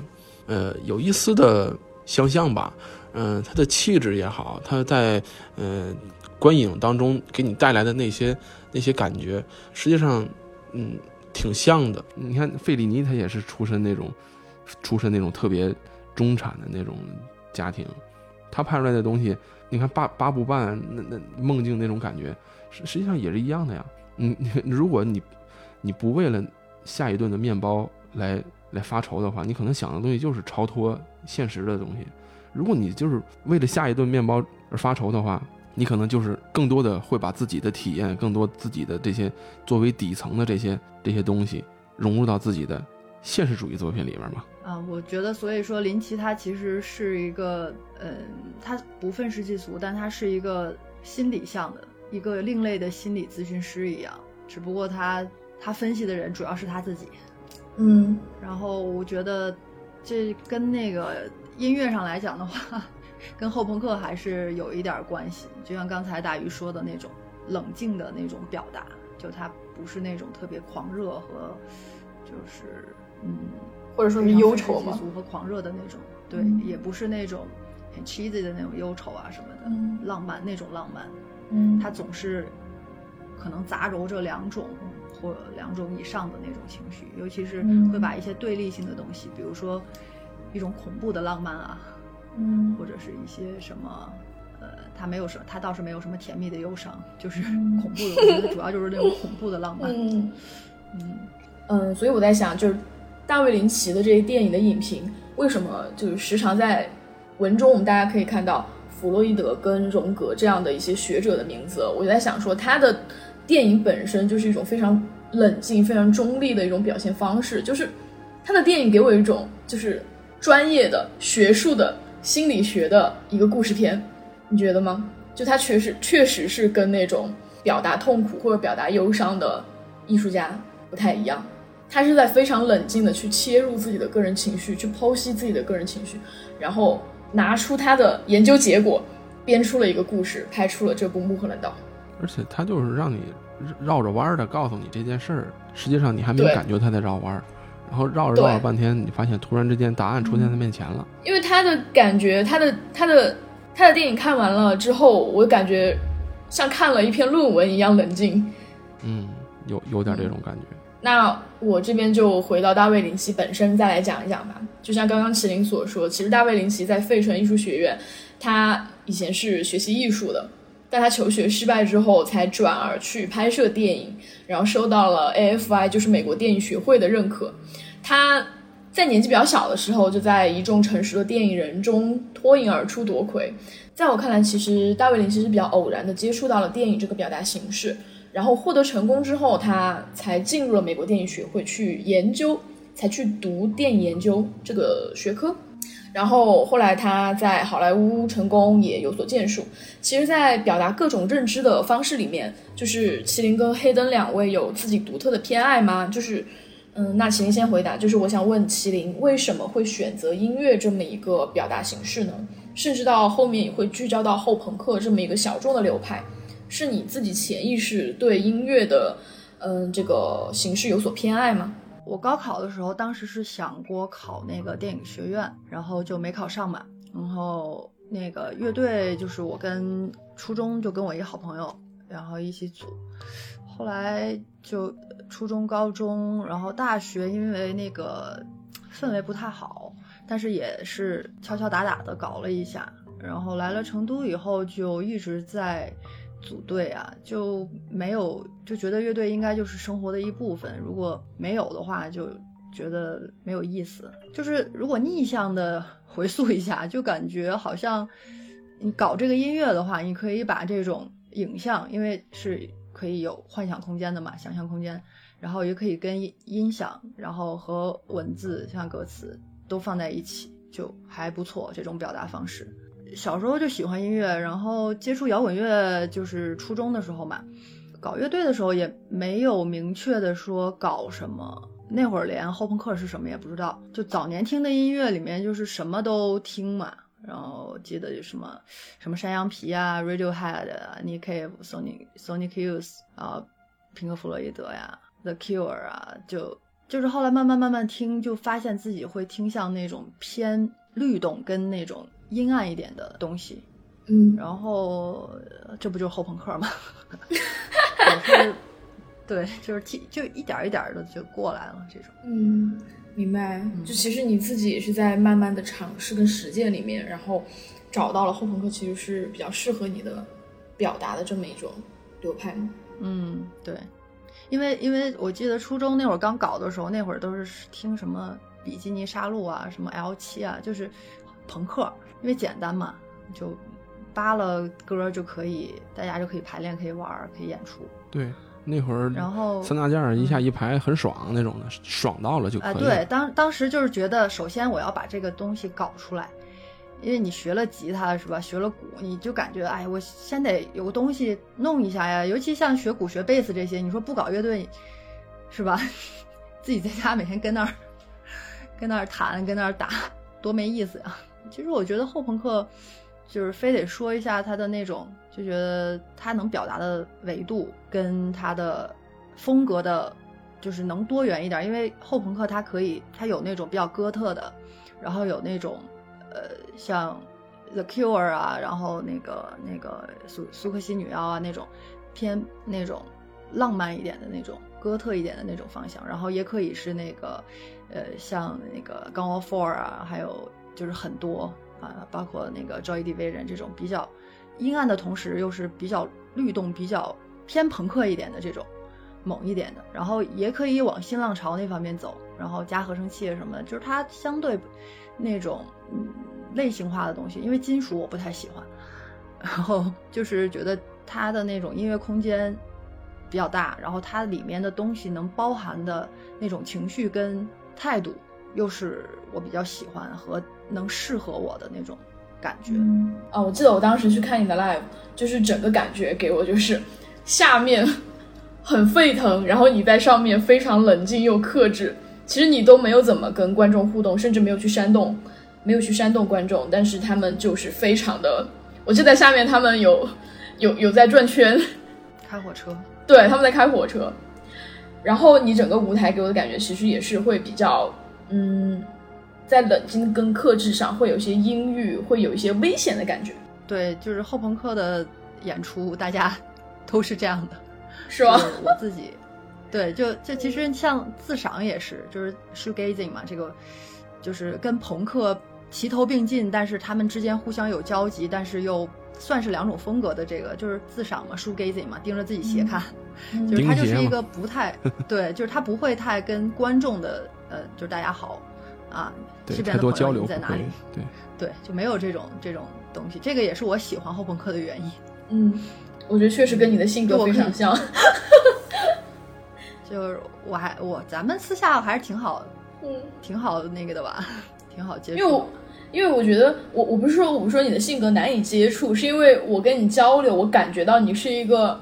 呃有一丝的相像吧。嗯、他的气质也好，他在呃观影当中给你带来的那些那些感觉，实际上，嗯，挺像的。你看费里尼，他也是出身那种，出身那种特别中产的那种家庭，他拍出来的东西，你看八八部半那那梦境那种感觉，实实际上也是一样的呀。嗯，你 如果你你不为了下一顿的面包来来发愁的话，你可能想的东西就是超脱现实的东西。如果你就是为了下一顿面包而发愁的话，你可能就是更多的会把自己的体验，更多自己的这些作为底层的这些这些东西融入到自己的现实主义作品里面嘛。啊，我觉得，所以说林奇他其实是一个，嗯，他不愤世嫉俗，但他是一个心理向的一个另类的心理咨询师一样，只不过他他分析的人主要是他自己。嗯然后我觉得这跟那个音乐上来讲的话，跟后朋克还是有一点关系。就像刚才大鱼说的那种冷静的那种表达，就他不是那种特别狂热和就是嗯，或者说是忧愁和狂热的那种，对，嗯也不是那种很 cheesy 的那种忧愁啊什么的，嗯浪漫那种浪漫，嗯它总是可能杂糅着两种或两种以上的那种情绪，尤其是嗯会把一些对立性的东西，比如说一种恐怖的浪漫啊，嗯或者是一些什么。呃，他没有什么，它倒是没有什么甜蜜的忧伤，就是嗯恐怖的。我觉得主要就是那种恐怖的浪漫。嗯嗯嗯，所以我在想，就是大卫林奇的这些电影的影评，为什么就是时常在文中我们大家可以看到弗洛伊德跟荣格这样的一些学者的名字？我就在想说，他的电影本身就是一种非常冷静、非常中立的一种表现方式，就是他的电影给我一种就是专业的、学术的、心理学的一个故事片，你觉得吗？就他确实确实是跟那种表达痛苦或者表达忧伤的艺术家不太一样。他是在非常冷静的去切入自己的个人情绪，去剖析自己的个人情绪，然后拿出他的研究结果，编出了一个故事，拍出了这部《穆赫兰道》。而且他就是让你绕着弯儿的告诉你这件事儿，实际上你还没有感觉他在绕弯儿，然后绕着绕了半天，你发现突然之间答案出现在面前了。因为他的感觉，他的他的他的电影看完了之后，我感觉像看了一篇论文一样冷静。嗯，有有点这种感觉。那我这边就回到大卫林奇本身再来讲一讲吧。就像刚刚麒麟所说，其实大卫林奇在费城艺术学院，他以前是学习艺术的，但他求学失败之后才转而去拍摄电影，然后受到了 AFI 就是美国电影学会的认可。他在年纪比较小的时候，就在一众成熟的电影人中脱颖而出夺魁。在我看来，其实大卫林奇是比较偶然的接触到了电影这个表达形式。然后获得成功之后，他才进入了美国电影学会去研究，才去读电影研究这个学科。然后后来他在好莱坞成功也有所建树。其实，在表达各种认知的方式里面，就是麒麟跟黑灯两位有自己独特的偏爱吗？就是，嗯，那麒麟先回答，就是我想问麒麟为什么会选择音乐这么一个表达形式呢？甚至到后面也会聚焦到后朋克这么一个小众的流派。是你自己潜意识对音乐的，嗯，这个形式有所偏爱吗？我高考的时候，当时是想过考那个电影学院，然后就没考上嘛。然后那个乐队就是我跟初中就跟我一个好朋友，然后一起组。后来就初中、高中，然后大学，因为那个氛围不太好，但是也是敲敲打打的搞了一下。然后来了成都以后，就一直在。组队啊，就没有就觉得乐队应该就是生活的一部分，如果没有的话，就觉得没有意思。就是如果逆向的 回溯一下，就感觉好像你搞这个音乐的话，你可以把这种影像，因为是可以有幻想空间的嘛，想象空间，然后也可以跟音响，然后和文字像歌词都放在一起，就还不错这种表达方式。小时候就喜欢音乐，然后接触摇滚乐就是初中的时候嘛。搞乐队的时候也没有明确的说搞什么，那会儿连后朋克是什么也不知道。就早年听的音乐里面就是什么都听嘛，然后记得就什么什么山羊皮啊、Radiohead 啊、Nick Cave、Sonic Sonic Youth 啊、平克·弗洛伊德呀、The Cure 啊，就就是后来慢慢慢慢听，就发现自己会听向那种偏律动跟那种。阴暗一点的东西，嗯，然后这不就是后朋克吗？也是，对，就是就一点一点的就过来了这种。嗯，明白。就其实你自己也是在慢慢的尝试跟实践里面，然后找到了后朋克其实是比较适合你的表达的这么一种流派吗？嗯，对，因为因为我记得初中那会儿刚搞的时候，那会儿都是听什么比基尼杀戮啊，什么 L 七啊，就是朋克。因为简单嘛，就扒了歌就可以，大家就可以排练，可以玩，可以演出。对，那会儿然后三大件一下一排很爽那种的，爽到了就可以。啊、对，当当时就是觉得，首先我要把这个东西搞出来，因为你学了吉他是吧，学了鼓，你就感觉哎，我先得有个东西弄一下呀。尤其像学鼓、学贝斯这些，你说不搞乐队是吧？自己在家每天跟那儿跟那儿弹，跟那儿打，多没意思呀。其实我觉得后朋克就是非得说一下他的那种，就觉得他能表达的维度跟他的风格的，就是能多元一点。因为后朋克它可以，它有那种比较哥特的，然后有那种呃像 The Cure 啊，然后那个那个苏苏克西女妖啊那种偏那种浪漫一点的那种哥特一点的那种方向，然后也可以是那个呃像那个 Gone of Four 啊，还有就是很多啊，包括那个 Joy Division 这种比较阴暗的同时又是比较律动、比较偏朋克一点的这种。猛一点的，然后也可以往新浪潮那方面走，然后加合成器什么的，就是它相对那种嗯类型化的东西，因为金属我不太喜欢，然后就是觉得它的那种音乐空间比较大，然后它里面的东西能包含的那种情绪跟态度，又是我比较喜欢和能适合我的那种感觉。嗯啊，我记得我当时去看你的 live，就是整个感觉给我就是下面。很沸腾，然后你在上面非常冷静又克制，其实你都没有怎么跟观众互动，甚至没有去煽动，没有去煽动观众，但是他们就是非常的，我就在下面，他们有有有在转圈，开火车，对，他们在开火车，然后你整个舞台给我的感觉其实也是会比较，嗯，在冷静跟克制上会有一些阴郁，会有一些危险的感觉，对，就是后朋克的演出，大家都是这样的。是吧？我自己，对，就就其实像自赏也是，就是 shoegazing 嘛，这个就是跟朋克齐头并进，但是他们之间互相有交集，但是又算是两种风格的这个，就是自赏嘛，shoegazing 嘛，盯着自己斜看，就是他就是一个不太对，就是他不会太跟观众的呃，就是大家好啊，这边的交流在哪里？对对，就没有这种这种东西，这个也是我喜欢后朋克的原因。嗯。我觉得确实跟你的性格非常像，就是我还我咱们私下还是挺好，嗯，挺好那个的吧，挺好接触。因为因为我觉得我我不是说我不是说你的性格难以接触，是因为我跟你交流，我感觉到你是一个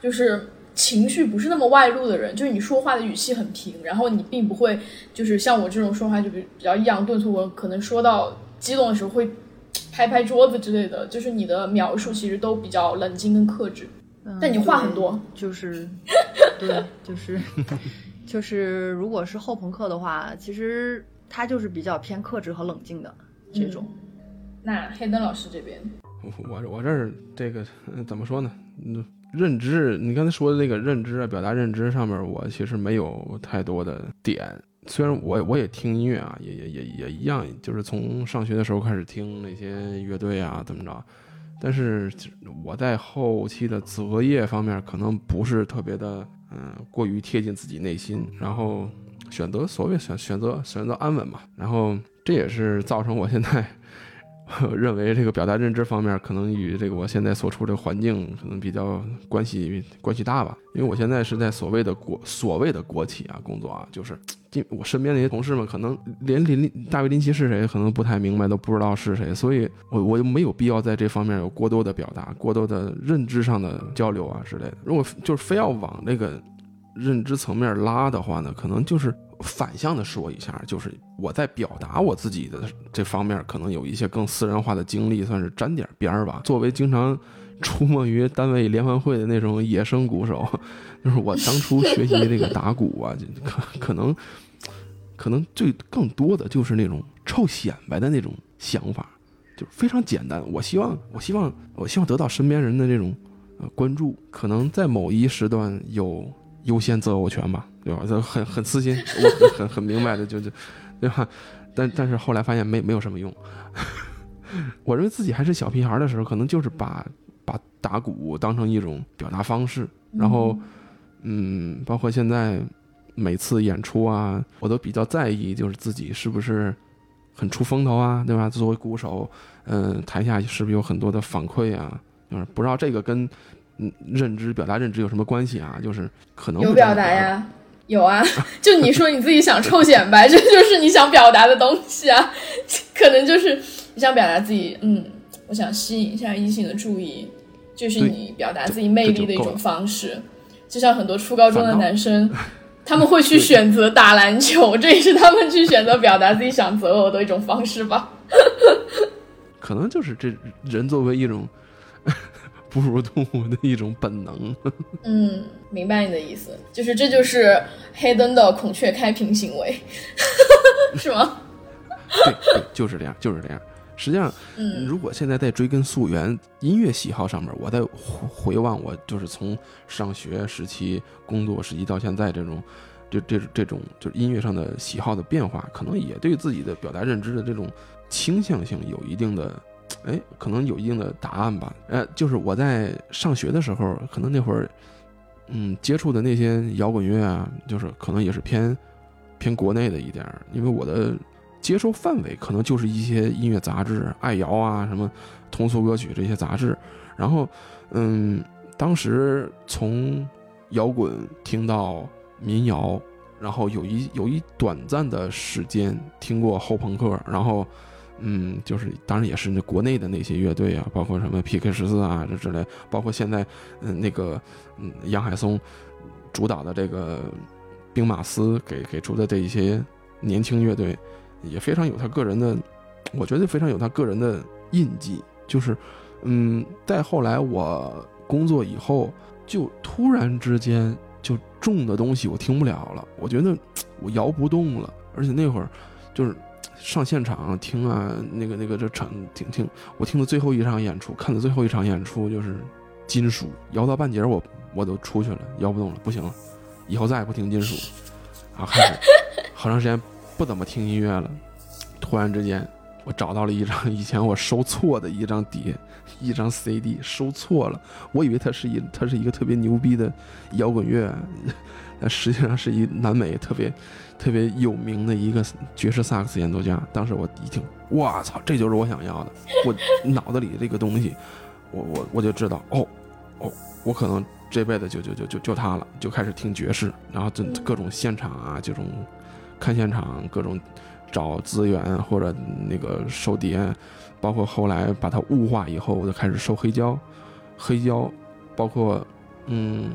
就是情绪不是那么外露的人，就是你说话的语气很平，然后你并不会就是像我这种说话就比比较抑扬顿挫，我可能说到激动的时候会。拍拍桌子之类的，就是你的描述其实都比较冷静跟克制，但你话很多，就是对，就是 就是如果是后朋克的话，其实他就是比较偏克制和冷静的这种。那黑灯老师这边，我我这儿这个怎么说呢？嗯，认知，你刚才说的那个认知啊，表达认知上面，我其实没有太多的点。虽然我我也听音乐啊，也也也也一样，就是从上学的时候开始听那些乐队啊，怎么着？但是我在后期的择业方面可能不是特别的，嗯，过于贴近自己内心，然后选择所谓选选择选择安稳嘛，然后这也是造成我现在。认为这个表达认知方面可能与这个我现在所处这个环境可能比较关系关系大吧，因为我现在是在所谓的国所谓的国企啊工作啊，就是我身边那些同事们可能连林大卫林奇是谁可能不太明白，都不知道是谁，所以我我就没有必要在这方面有过多的表达、过多的认知上的交流啊之类的。如果就是非要往那个认知层面拉的话呢，可能就是。反向的说一下，就是我在表达我自己的这方面，可能有一些更私人化的经历，算是沾点边儿吧。作为经常出没于单位联欢会的那种野生鼓手，就是我当初学习这个打鼓啊，可可能可能最更多的就是那种臭显摆的那种想法，就非常简单。我希望，我希望，我希望得到身边人的这种呃关注，可能在某一时段有。优先择偶权吧，对吧？这很很私心，我很很明白的，就就，对吧？但但是后来发现没没有什么用。我认为自己还是小屁孩的时候，可能就是把把打鼓当成一种表达方式，然后，嗯，包括现在每次演出啊，我都比较在意，就是自己是不是很出风头啊，对吧？作为鼓手，嗯，台下是不是有很多的反馈啊？就是不知道这个跟。嗯，认知表达认知有什么关系啊？就是可能有表达呀，有啊。就你说你自己想臭显摆，这 就是你想表达的东西啊。可能就是你想表达自己，嗯，我想吸引一下异性的注意，就是你表达自己魅力的一种方式。就像很多初高中的男生，他们会去选择打篮球，这也是他们去选择表达自己想择偶的一种方式吧。可能就是这人作为一种。哺乳动物的一种本能。嗯，明白你的意思，就是这就是黑灯的孔雀开屏行为，是吗？对对，就是这样，就是这样。实际上，嗯如果现在在追根溯源，音乐喜好上面，我在回回望我就是从上学时期、工作时期到现在这种，这这这种就是音乐上的喜好的变化，可能也对自己的表达认知的这种倾向性有一定的，哎，可能有一定的答案吧。呃，就是我在上学的时候，可能那会儿，嗯，接触的那些摇滚乐啊，就是可能也是偏偏国内的一点，因为我的接受范围可能就是一些音乐杂志，爱摇啊，什么通俗歌曲这些杂志。然后，嗯，当时从摇滚听到民谣，然后有一有一短暂的时间听过后朋克，然后，嗯，就是当然也是那国内的那些乐队啊，包括什么 PK 十四啊这之类，包括现在嗯那个嗯杨海松主导的这个兵马司给给出的这一些年轻乐队，也非常有他个人的，我觉得非常有他个人的印记。就是，嗯，再后来我工作以后，就突然之间就重的东西我听不了了，我觉得我摇不动了，而且那会儿就是上现场听啊，那个那个这场听听，我听的最后一场演出，看的最后一场演出就是金属，摇到半截儿我我都出去了，摇不动了，不行了，以后再也不听金属，然后开始好长时间不怎么听音乐了，突然之间我找到了一张以前我收错的一张碟，一张 CD 收错了，我以为它是一它是一个特别牛逼的摇滚乐，但 实际上是一南美特别特别有名的一个爵士萨克斯演奏家。当时我一听，我操，这就是我想要的，我脑子里这个东西，我我我就知道，哦哦，我可能这辈子就就就就就他了，就开始听爵士，然后就各种现场啊，这种看现场，各种找资源或者那个收碟，包括后来把它物化以后，我就开始收黑胶，黑胶，包括嗯，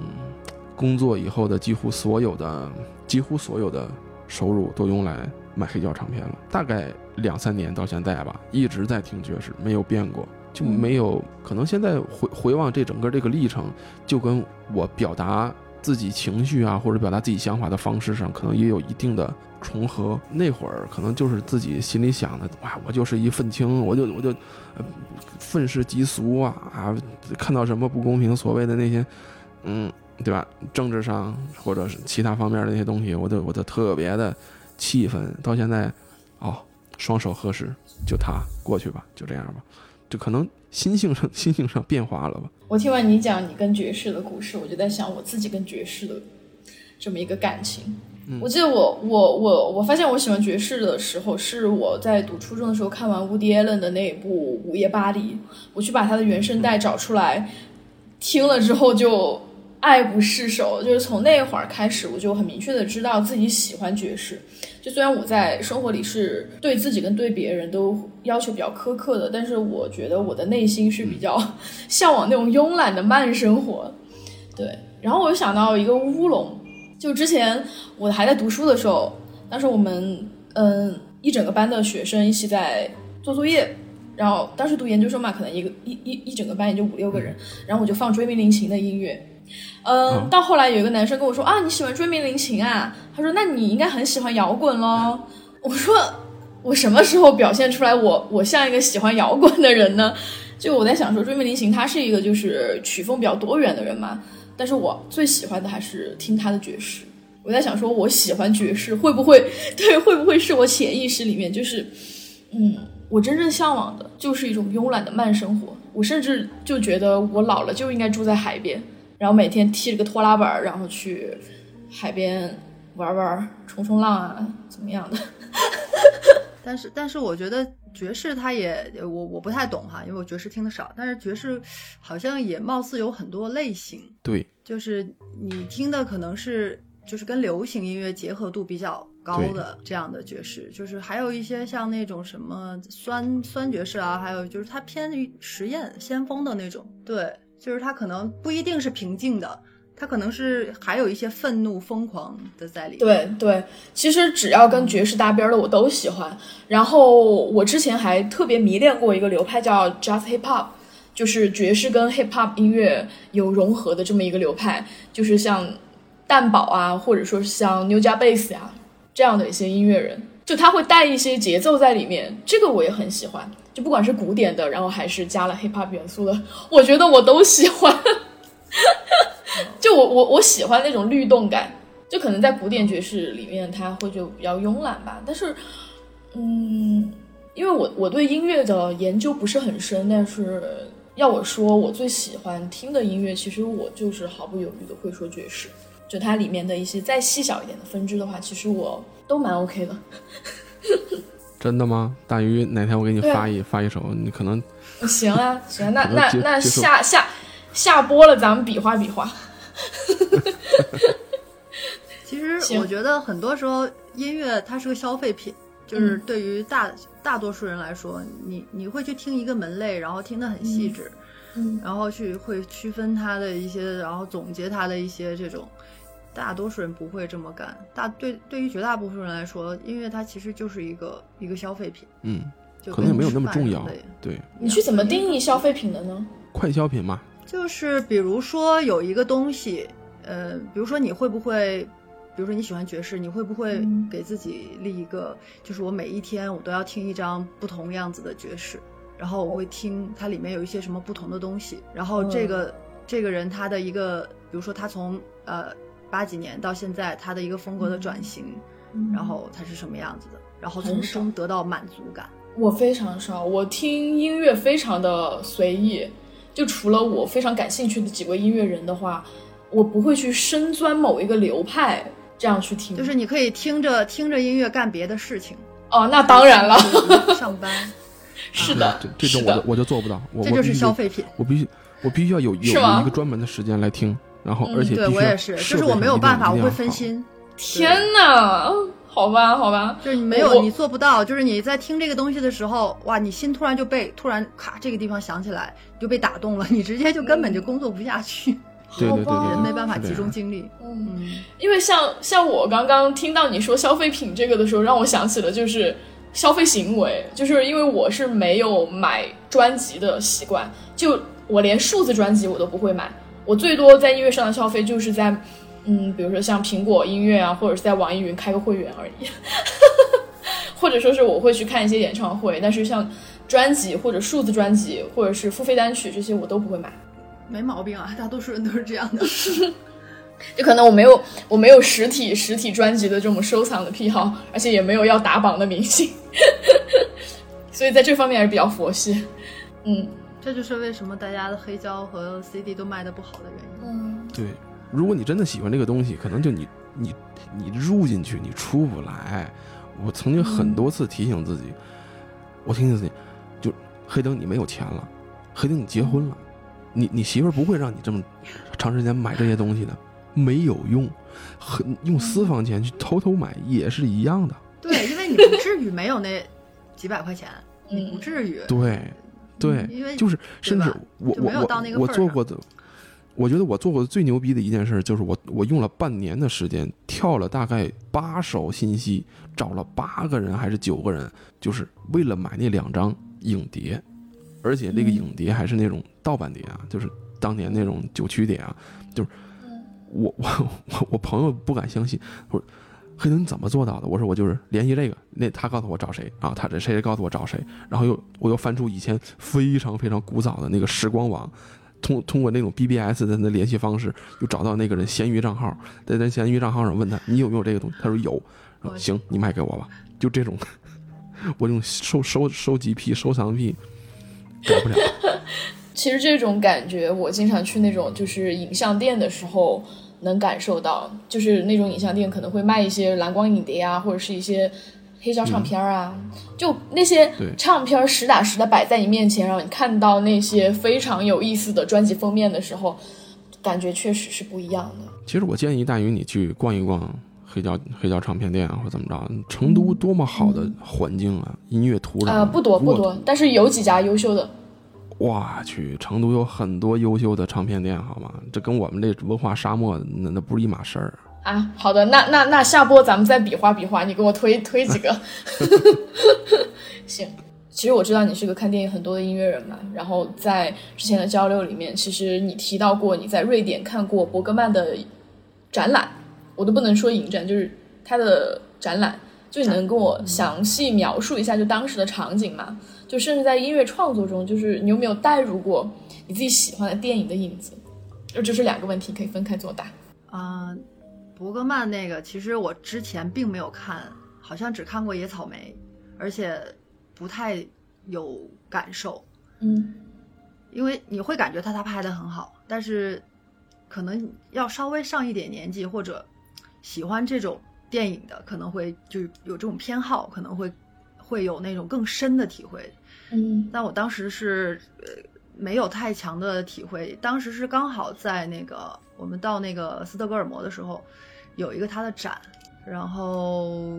工作以后的几乎所有的几乎所有的收入都用来买黑胶唱片了，大概两三年到现在吧，一直在听爵士，没有变过。就没有可能现在回回望这整个这个历程，就跟我表达自己情绪啊，或者表达自己想法的方式上，可能也有一定的重合。那会儿可能就是自己心里想的，哇，我就是一愤青，我就我就、呃、愤世嫉俗啊啊！看到什么不公平，所谓的那些，嗯，对吧？政治上或者是其他方面的那些东西，我都我都特别的气愤。到现在，哦，双手合十，就他过去吧，就这样吧。就可能心性上心性上变化了吧。我听完你讲你跟爵士的故事，我就在想我自己跟爵士的这么一个感情。嗯我记得我我我我发现我喜欢爵士的时候，是我在读初中的时候看完 Woody Allen 的那一部《午夜巴黎》，我去把他的原声带找出来，听了之后就爱不释手。就是从那会儿开始，我就很明确的知道自己喜欢爵士。就虽然我在生活里是对自己跟对别人都要求比较苛刻的，但是我觉得我的内心是比较 向往那种慵懒的慢生活。对，然后我就想到一个乌龙，就之前我还在读书的时候，当时我们嗯一整个班的学生一起在做作业，然后当时读研究生嘛，可能一个一一一整个班也就五六个人，然后我就放追命林琴的音乐。嗯，到后来有一个男生跟我说啊，你喜欢追名林琴啊？他说那你应该很喜欢摇滚喽。我说我什么时候表现出来我我像一个喜欢摇滚的人呢？就我在想说，追名林琴他是一个就是曲风比较多元的人嘛，但是我最喜欢的还是听他的爵士。我在想说，我喜欢爵士会不会对会不会是我潜意识里面就是嗯，我真正向往的就是一种慵懒的慢生活。我甚至就觉得我老了就应该住在海边。然后每天踢着个拖拉板，然后去海边玩玩、冲冲浪啊，怎么样的？但是，但是我觉得爵士它也我我不太懂哈，因为我爵士听的少。但是爵士好像也貌似有很多类型，对，就是你听的可能是就是跟流行音乐结合度比较高的这样的爵士，就是还有一些像那种什么酸酸爵士啊，还有就是它偏于实验先锋的那种，对。就是它可能不一定是平静的，它可能是还有一些愤怒、疯狂的在里面。对对，其实只要跟爵士搭边的我都喜欢。然后我之前还特别迷恋过一个流派叫 Jazz Hip Hop，就是爵士跟 Hip Hop 音乐有融合的这么一个流派，就是像蛋堡啊，或者说是像 New j a Bass 呀、这样的一些音乐人，就他会带一些节奏在里面，这个我也很喜欢。就不管是古典的，然后还是加了 hip hop 元素的，我觉得我都喜欢。就我我我喜欢那种律动感，就可能在古典爵士里面，它会就比较慵懒吧。但是，嗯，因为我我对音乐的研究不是很深，但是要我说我最喜欢听的音乐，其实我就是毫不犹豫的会说爵士。就它里面的一些再细小一点的分支的话，其实我都蛮 OK 的。真的吗？大鱼，哪天我给你发一、发一首，你可能行啊，行啊，那那那下下下播了，咱们比划比划。其实我觉得很多时候音乐它是个消费品，就是对于大、大多数人来说，你你会去听一个门类，然后听得很细致，嗯然后去会区分它的一些，然后总结它的一些这种。大多数人不会这么干，大对对于绝大部分人来说，音乐它其实就是一个一个消费品，嗯，就可能也没有那么重要。对，你去怎么定义消费品的呢？快消品嘛，就是比如说有一个东西，呃，比如说你会不会，比如说你喜欢爵士，你会不会嗯。给自己立一个，就是我每一天我都要听一张不同样子的爵士，然后我会听它里面有一些什么不同的东西，然后这个、这个人他的一个，比如说他从呃八几年到现在他的一个风格的转型，然后他是什么样子的，然后从中得到满足感。我非常少，我听音乐非常的随意，就除了我非常感兴趣的几位音乐人的话，我不会去深钻某一个流派这样去听。就是你可以听着听着音乐干别的事情，哦，那当然了，上班，是的，这这种我就我就做不到，我这就是消费品。我必须我必须要有有一个专门的时间来听，然后嗯对我也是，就是我没有办法，我会。分心，天哪，好吧，好吧，就是你没有，你做不到，就是你在听这个东西的时候，哇，你心突然就被突然咔这个地方想起来，你就被打动了，你直接就根本就工作不下去，对对对对好吧人对，没办法集中精力。嗯，嗯，因为像像我刚刚听到你说消费品这个的时候，让我想起了就是消费行为，就是因为我是没有买专辑的习惯，就我连数字专辑我都不会买，我最多在音乐上的消费就是在嗯，比如说像苹果音乐啊，或者是在网易云开个会员而已，或者说是我会去看一些演唱会，但是像专辑或者数字专辑或者是付费单曲这些我都不会买。没毛病啊，大多数人都是这样的。就可能我没有我没有实体实体专辑的这种收藏的癖好，而且也没有要打榜的明星，所以在这方面还是比较佛系。嗯这就是为什么大家的黑胶和 CD 都卖的不好的原因。嗯，对，如果你真的喜欢这个东西，可能就你你你入进去，你出不来。我曾经很多次提醒自己，我提醒自己，就黑灯你没有钱了，黑灯你结婚了，你你媳妇儿不会让你这么长时间买这些东西的，没有用，很用私房钱去偷偷买也是一样的。对，因为你不至于没有那几百块钱，你不嗯至于。对，对，嗯因为就是甚至我我我我做过的，我觉得我做过的最牛逼的一件事就是我我用了半年的时间，跳了大概八首信息，找了八个人还是九个人，就是为了买那两张影碟，而且那个嗯。影碟还是那种盗版碟啊，就是当年那种九曲碟啊，就是我我我我朋友不敢相信，我说黑灯你怎么做到的？我说我就是联系这个，那他告诉我找谁？啊，他这谁告诉我找谁，然后又我又翻出以前非常非常古早的那个时光网，通通过那种 BBS 的那联系方式，又找到那个人闲鱼账号，在那闲鱼账号上问他你有没有这个东西，他说有，行，你卖给我吧，就这种，我这种收收收集癖、收藏癖改不了。其实这种感觉，我经常去那种就是影像店的时候能感受到，就是那种影像店可能会卖一些蓝光影碟啊，或者是一些黑胶唱片啊，就那些唱片实打实的摆在你面前，让你看到那些非常有意思的专辑封面的时候，感觉确实是不一样的。其实我建议大鱼你去逛一逛黑胶黑胶唱片店啊，或者怎么着。成都多么好的环境啊，音乐土壤啊、不多不多，但是有几家优秀的。我去，成都有很多优秀的唱片店，好吗？这跟我们这文化沙漠那那不是一码事儿。啊，好的，那那那下播咱们再比划比划，你给我推 推几个。行，其实我知道你是个看电影很多的音乐人嘛，然后在之前的交流里面，其实你提到过你在瑞典看过伯格曼的展览，我都不能说影展，就是他的展览，就你能跟我详细描述一下就当时的场景吗？就甚至在音乐创作中，就是你有没有带入过你自己喜欢的电影的影子？就这是两个问题，可以分开作答。啊、伯格曼那个其实我之前并没有看，好像只看过《野草莓》，而且不太有感受，嗯因为你会感觉他他拍的很好，但是可能要稍微上一点年纪或者喜欢这种电影的，可能会就有这种偏好，可能会会有那种更深的体会。嗯但我当时是呃没有太强的体会，当时是刚好在那个我们到那个斯德哥尔摩的时候，有一个他的展，然后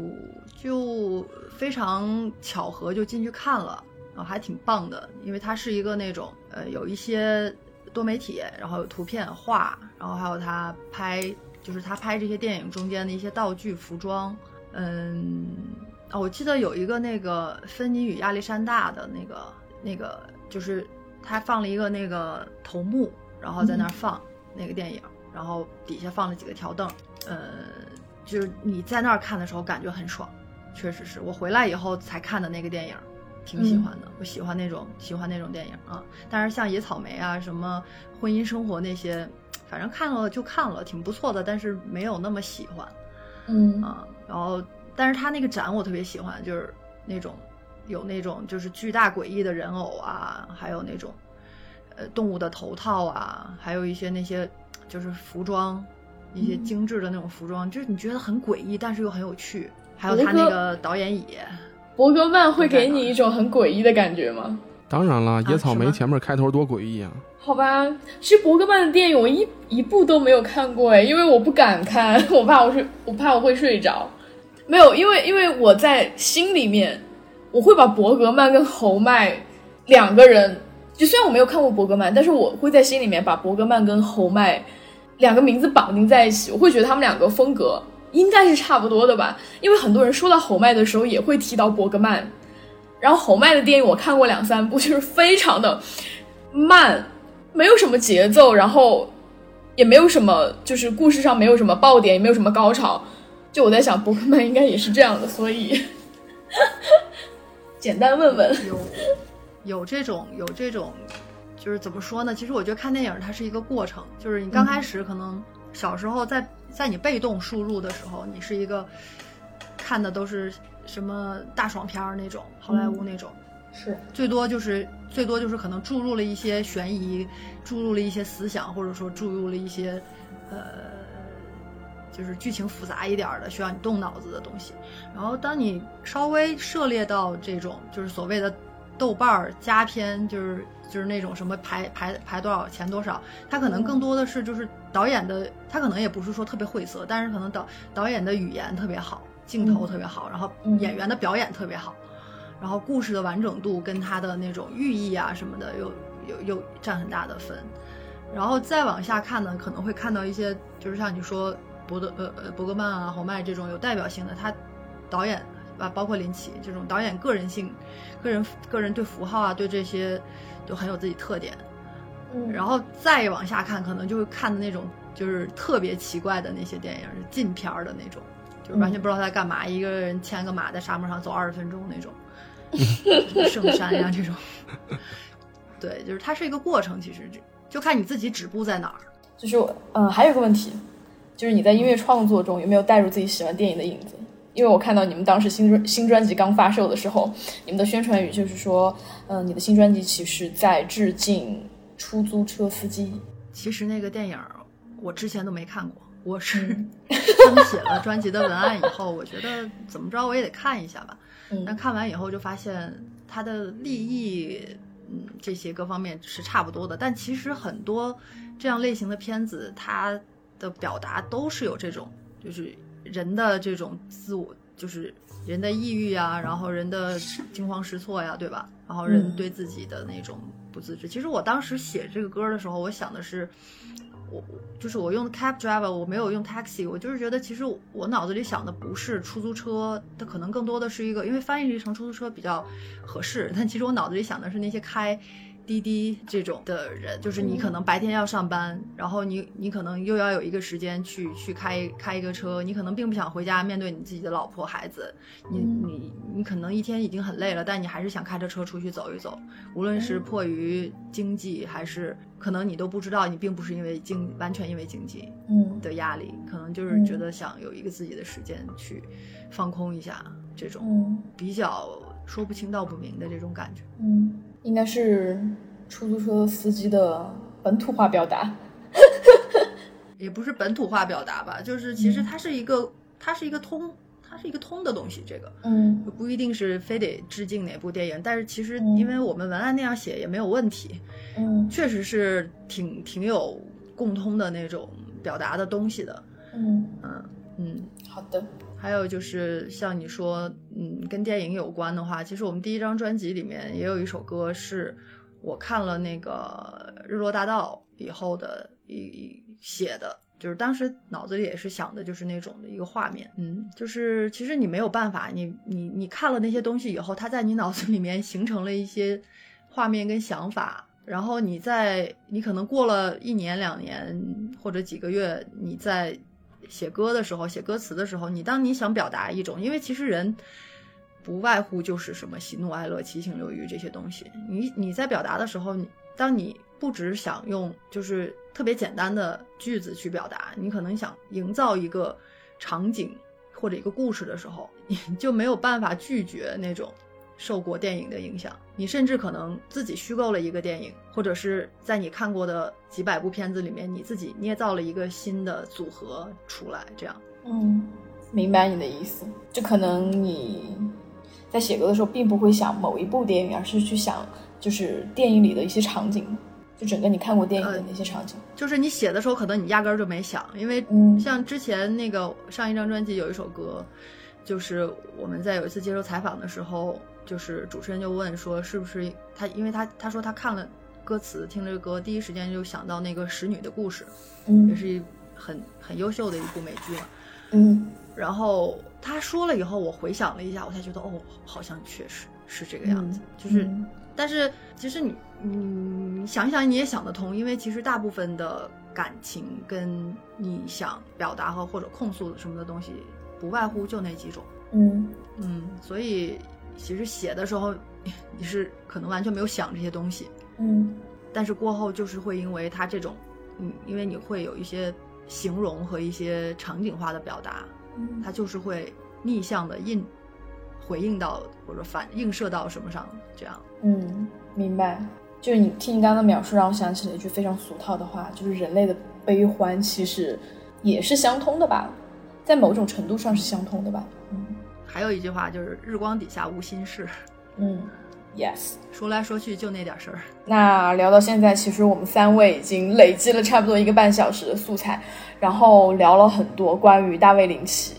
就非常巧合就进去看了，然后还挺棒的，因为它是一个那种呃有一些多媒体，然后有图片画，然后还有他拍就是他拍这些电影中间的一些道具服装，嗯。啊，我记得有一个那个芬妮与亚历山大的那个那个，就是他放了一个那个头目，然后在那儿放那个电影，然后底下放了几个条凳，呃，就是你在那儿看的时候感觉很爽，确实是我回来以后才看的那个电影，挺喜欢的，我喜欢那种喜欢那种电影啊。但是像野草莓啊，什么婚姻生活那些，反正看了就看了，挺不错的，但是没有那么喜欢。嗯啊，然后但是他那个展我特别喜欢，就是那种有那种就是巨大诡异的人偶啊，还有那种呃动物的头套啊，还有一些那些就是服装，一些嗯精致的那种服装，就是你觉得很诡异，但是又很有趣。还有他那个导演椅，伯格曼会给你一种很诡异的感觉吗？当然了，野草莓前面开头多诡异啊！好吧，其实伯格曼的电影我一一部都没有看过哎，因为我不敢看，我怕我睡，我怕我会睡着。没有，因为因为我在心里面，我会把伯格曼跟侯麦两个人，就虽然我没有看过伯格曼，但是我会在心里面把伯格曼跟侯麦两个名字绑定在一起，我会觉得他们两个风格应该是差不多的吧。因为很多人说到侯麦的时候，也会提到伯格曼。然后侯麦的电影我看过两三部，就是非常的慢，没有什么节奏，然后也没有什么，就是故事上没有什么爆点，也没有什么高潮。就我在想，伯克曼应该也是这样的，所以 简单问问。有有这种有这种，就是怎么说呢？其实我觉得看电影它是一个过程，就是你刚开始可能小时候在在你被动输入的时候，你是一个看的都是什么大爽片儿那种，好莱坞那种，是，最多就是最多就是可能注入了一些悬疑，注入了一些思想，或者说注入了一些呃。就是剧情复杂一点儿的，需要你动脑子的东西。然后当你稍微涉猎到这种就是所谓的豆瓣儿佳片，就是就是那种什么排排排多少钱多少，它可能更多的是就是导演的，他可能也不是说特别晦涩，但是可能导导演的语言特别好，镜头特别好，然后嗯演员的表演特别好，然后故事的完整度跟他的那种寓意啊什么的又又又占很大的分。然后再往下看呢，可能会看到一些就是像你说。伯德呃呃伯格曼啊、侯麦这种有代表性的，他导演啊，包括林奇这种导演个人性、个人个人对符号啊，对这些都很有自己特点。嗯然后再往下看，可能就会看的那种就是特别奇怪的那些电影，是禁片儿的那种，就是完全不知道他在干嘛，一个人牵个马在沙漠上走二十分钟那种，圣山呀、这种。对，就是它是一个过程，其实就就看你自己止步在哪儿。就是我，嗯、还有一个问题，就是你在音乐创作中有没有带入自己喜欢电影的影子？因为我看到你们当时新专新专辑刚发售的时候，你们的宣传语就是说，嗯、你的新专辑其实在致敬出租车司机。其实那个电影儿我之前都没看过，我是嗯 他们写了专辑的文案以后，我觉得怎么着我也得看一下吧。但嗯看完以后就发现它的立意，嗯，这些各方面是差不多的。但其实很多这样类型的片子，它的表达都是有这种，就是人的这种自我，就是人的抑郁啊，然后人的惊慌失措呀，对吧？然后人嗯对自己的那种不自知。其实我当时写这个歌的时候，我想的是。我就是我用 cab driver，我没有用 taxi，我就是觉得其实我脑子里想的不是出租车，它可能更多的是一个，因为翻译成出租车比较合适，但其实我脑子里想的是那些开滴滴这种的人，就是你可能白天要上班，然后你你可能又要有一个时间去去开开一个车，你可能并不想回家面对你自己的老婆孩子，你嗯。你你可能一天已经很累了，但你还是想开着车出去走一走，无论是迫于经济，还是可能你都不知道，你并不是因为经完全因为经济嗯。的压力，可能就是觉得想有一个自己的时间去放空一下，这种嗯。比较说不清道不明的这种感觉。嗯，应该是出租车司机的本土化表达。也不是本土化表达吧，就是其实嗯它是一个，它是一个通，它是一个通的东西，这个嗯不一定是非得致敬哪部电影，但是其实嗯因为我们文案那样写也没有问题，嗯确实是挺挺有共通的那种表达的东西的，嗯，嗯嗯。好的。还有就是像你说，嗯，跟电影有关的话，其实我们第一张专辑里面也有一首歌是我看了那个《日落大道》以后的一一写的，就是当时脑子里也是想的就是那种的一个画面，嗯，就是其实你没有办法，你你你看了那些东西以后，它在你脑子里面形成了一些画面跟想法。然后你在你可能过了一年两年或者几个月，你在写歌的时候，写歌词的时候，你当你想表达一种，因为其实人不外乎就是什么喜怒哀乐、七情六欲这些东西。你你在表达的时候，你当你不只想用就是特别简单的句子去表达，你可能想营造一个场景或者一个故事的时候，你就没有办法拒绝那种受过电影的影响。你甚至可能自己虚构了一个电影，或者是在你看过的几百部片子里面，你自己捏造了一个新的组合出来，这样。嗯，明白你的意思。就可能你在写歌的时候，并不会想某一部电影，而是去想就是电影里的一些场景，就整个你看过电影的那些场景。就是你写的时候，可能你压根儿就没想，因为嗯像之前那个上一张专辑有一首歌，就是我们在有一次接受采访的时候，就是主持人就问说是不是他，因为他他说他看了歌词，听了这个歌，第一时间就想到那个使女的故事，嗯也嗯是一很很优秀的一部美剧嘛。嗯然后他说了以后，我回想了一下，我才觉得哦，好像确实是这个样子，就是。嗯但是其实你你想一想，你也想得通，因为其实大部分的感情跟你想表达和或者控诉的什么的东西，不外乎就那几种。嗯嗯，所以其实写的时候，你是可能完全没有想这些东西，嗯但是过后就是会因为它这种，嗯，因为你会有一些形容和一些场景化的表达，嗯它就是会逆向的印回应到或者反映射到什么上，这样。嗯，明白。就是你听你刚刚的描述，让我想起了一句非常俗套的话，就是人类的悲欢其实也是相通的吧，在某种程度上是相通的吧。嗯还有一句话就是“日光底下无心事嗯，yes。”，说来说去就那点事儿。那聊到现在，其实我们三位已经累积了差不多一个半小时的素材，然后聊了很多关于大卫林奇，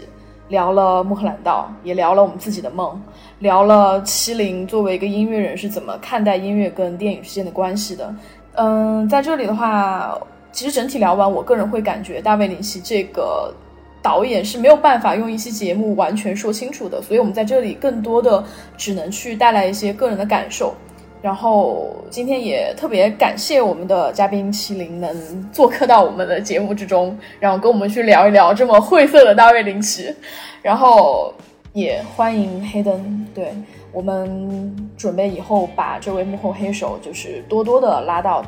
聊了穆赫兰道，也聊了我们自己的梦，聊了七零作为一个音乐人是怎么看待音乐跟电影之间的关系的。嗯，在这里的话，其实整体聊完，我个人会感觉大卫林奇这个导演是没有办法用一期节目完全说清楚的，所以我们在这里更多的只能去带来一些个人的感受。然后今天也特别感谢我们的嘉宾麒麟能做客到我们的节目之中，然后跟我们去聊一聊这么晦涩的大卫林奇，然后也欢迎黑灯，对我们准备以后把这位幕后黑手就是多多的拉到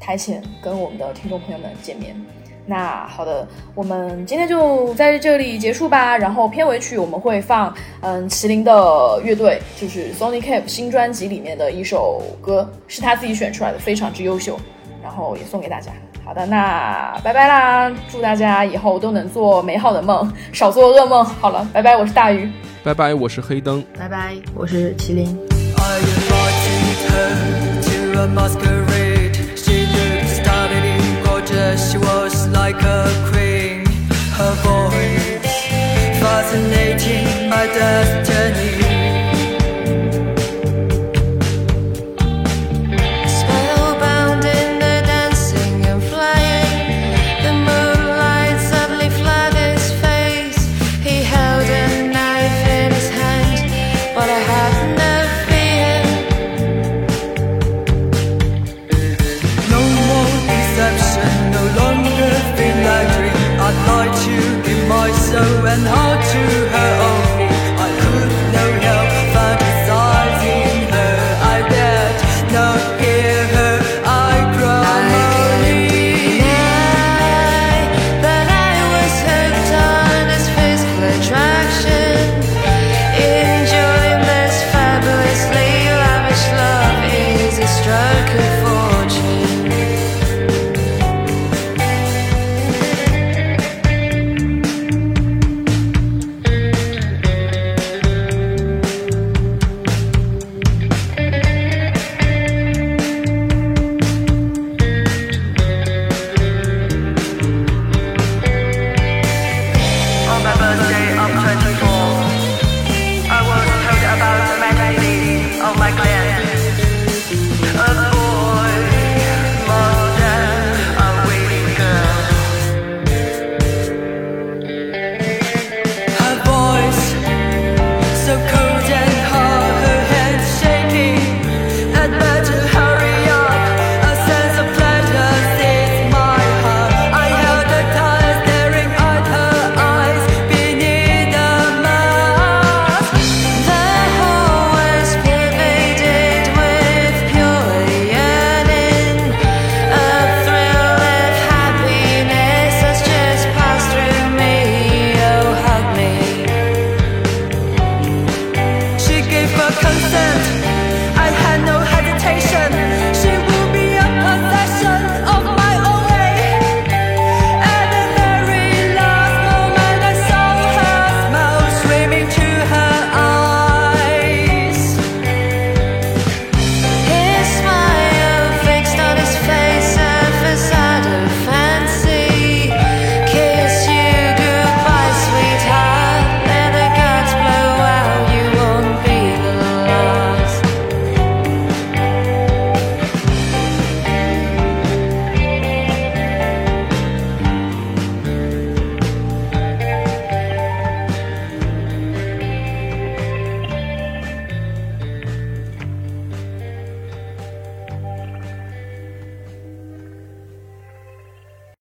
台前，跟我们的听众朋友们见面。那好的，我们今天就在这里结束吧。然后片尾曲我们会放，嗯，麒麟的乐队就是 Sony Cap 新专辑里面的一首歌，是他自己选出来的，非常之优秀，然后也送给大家。好的，那拜拜啦！祝大家以后都能做美好的梦，少做噩梦。好了，拜拜，我是大鱼。拜拜，我是黑灯。拜拜，我是麒麟。Gorgeous. She was like a queen. Her voice fascinating my destiny.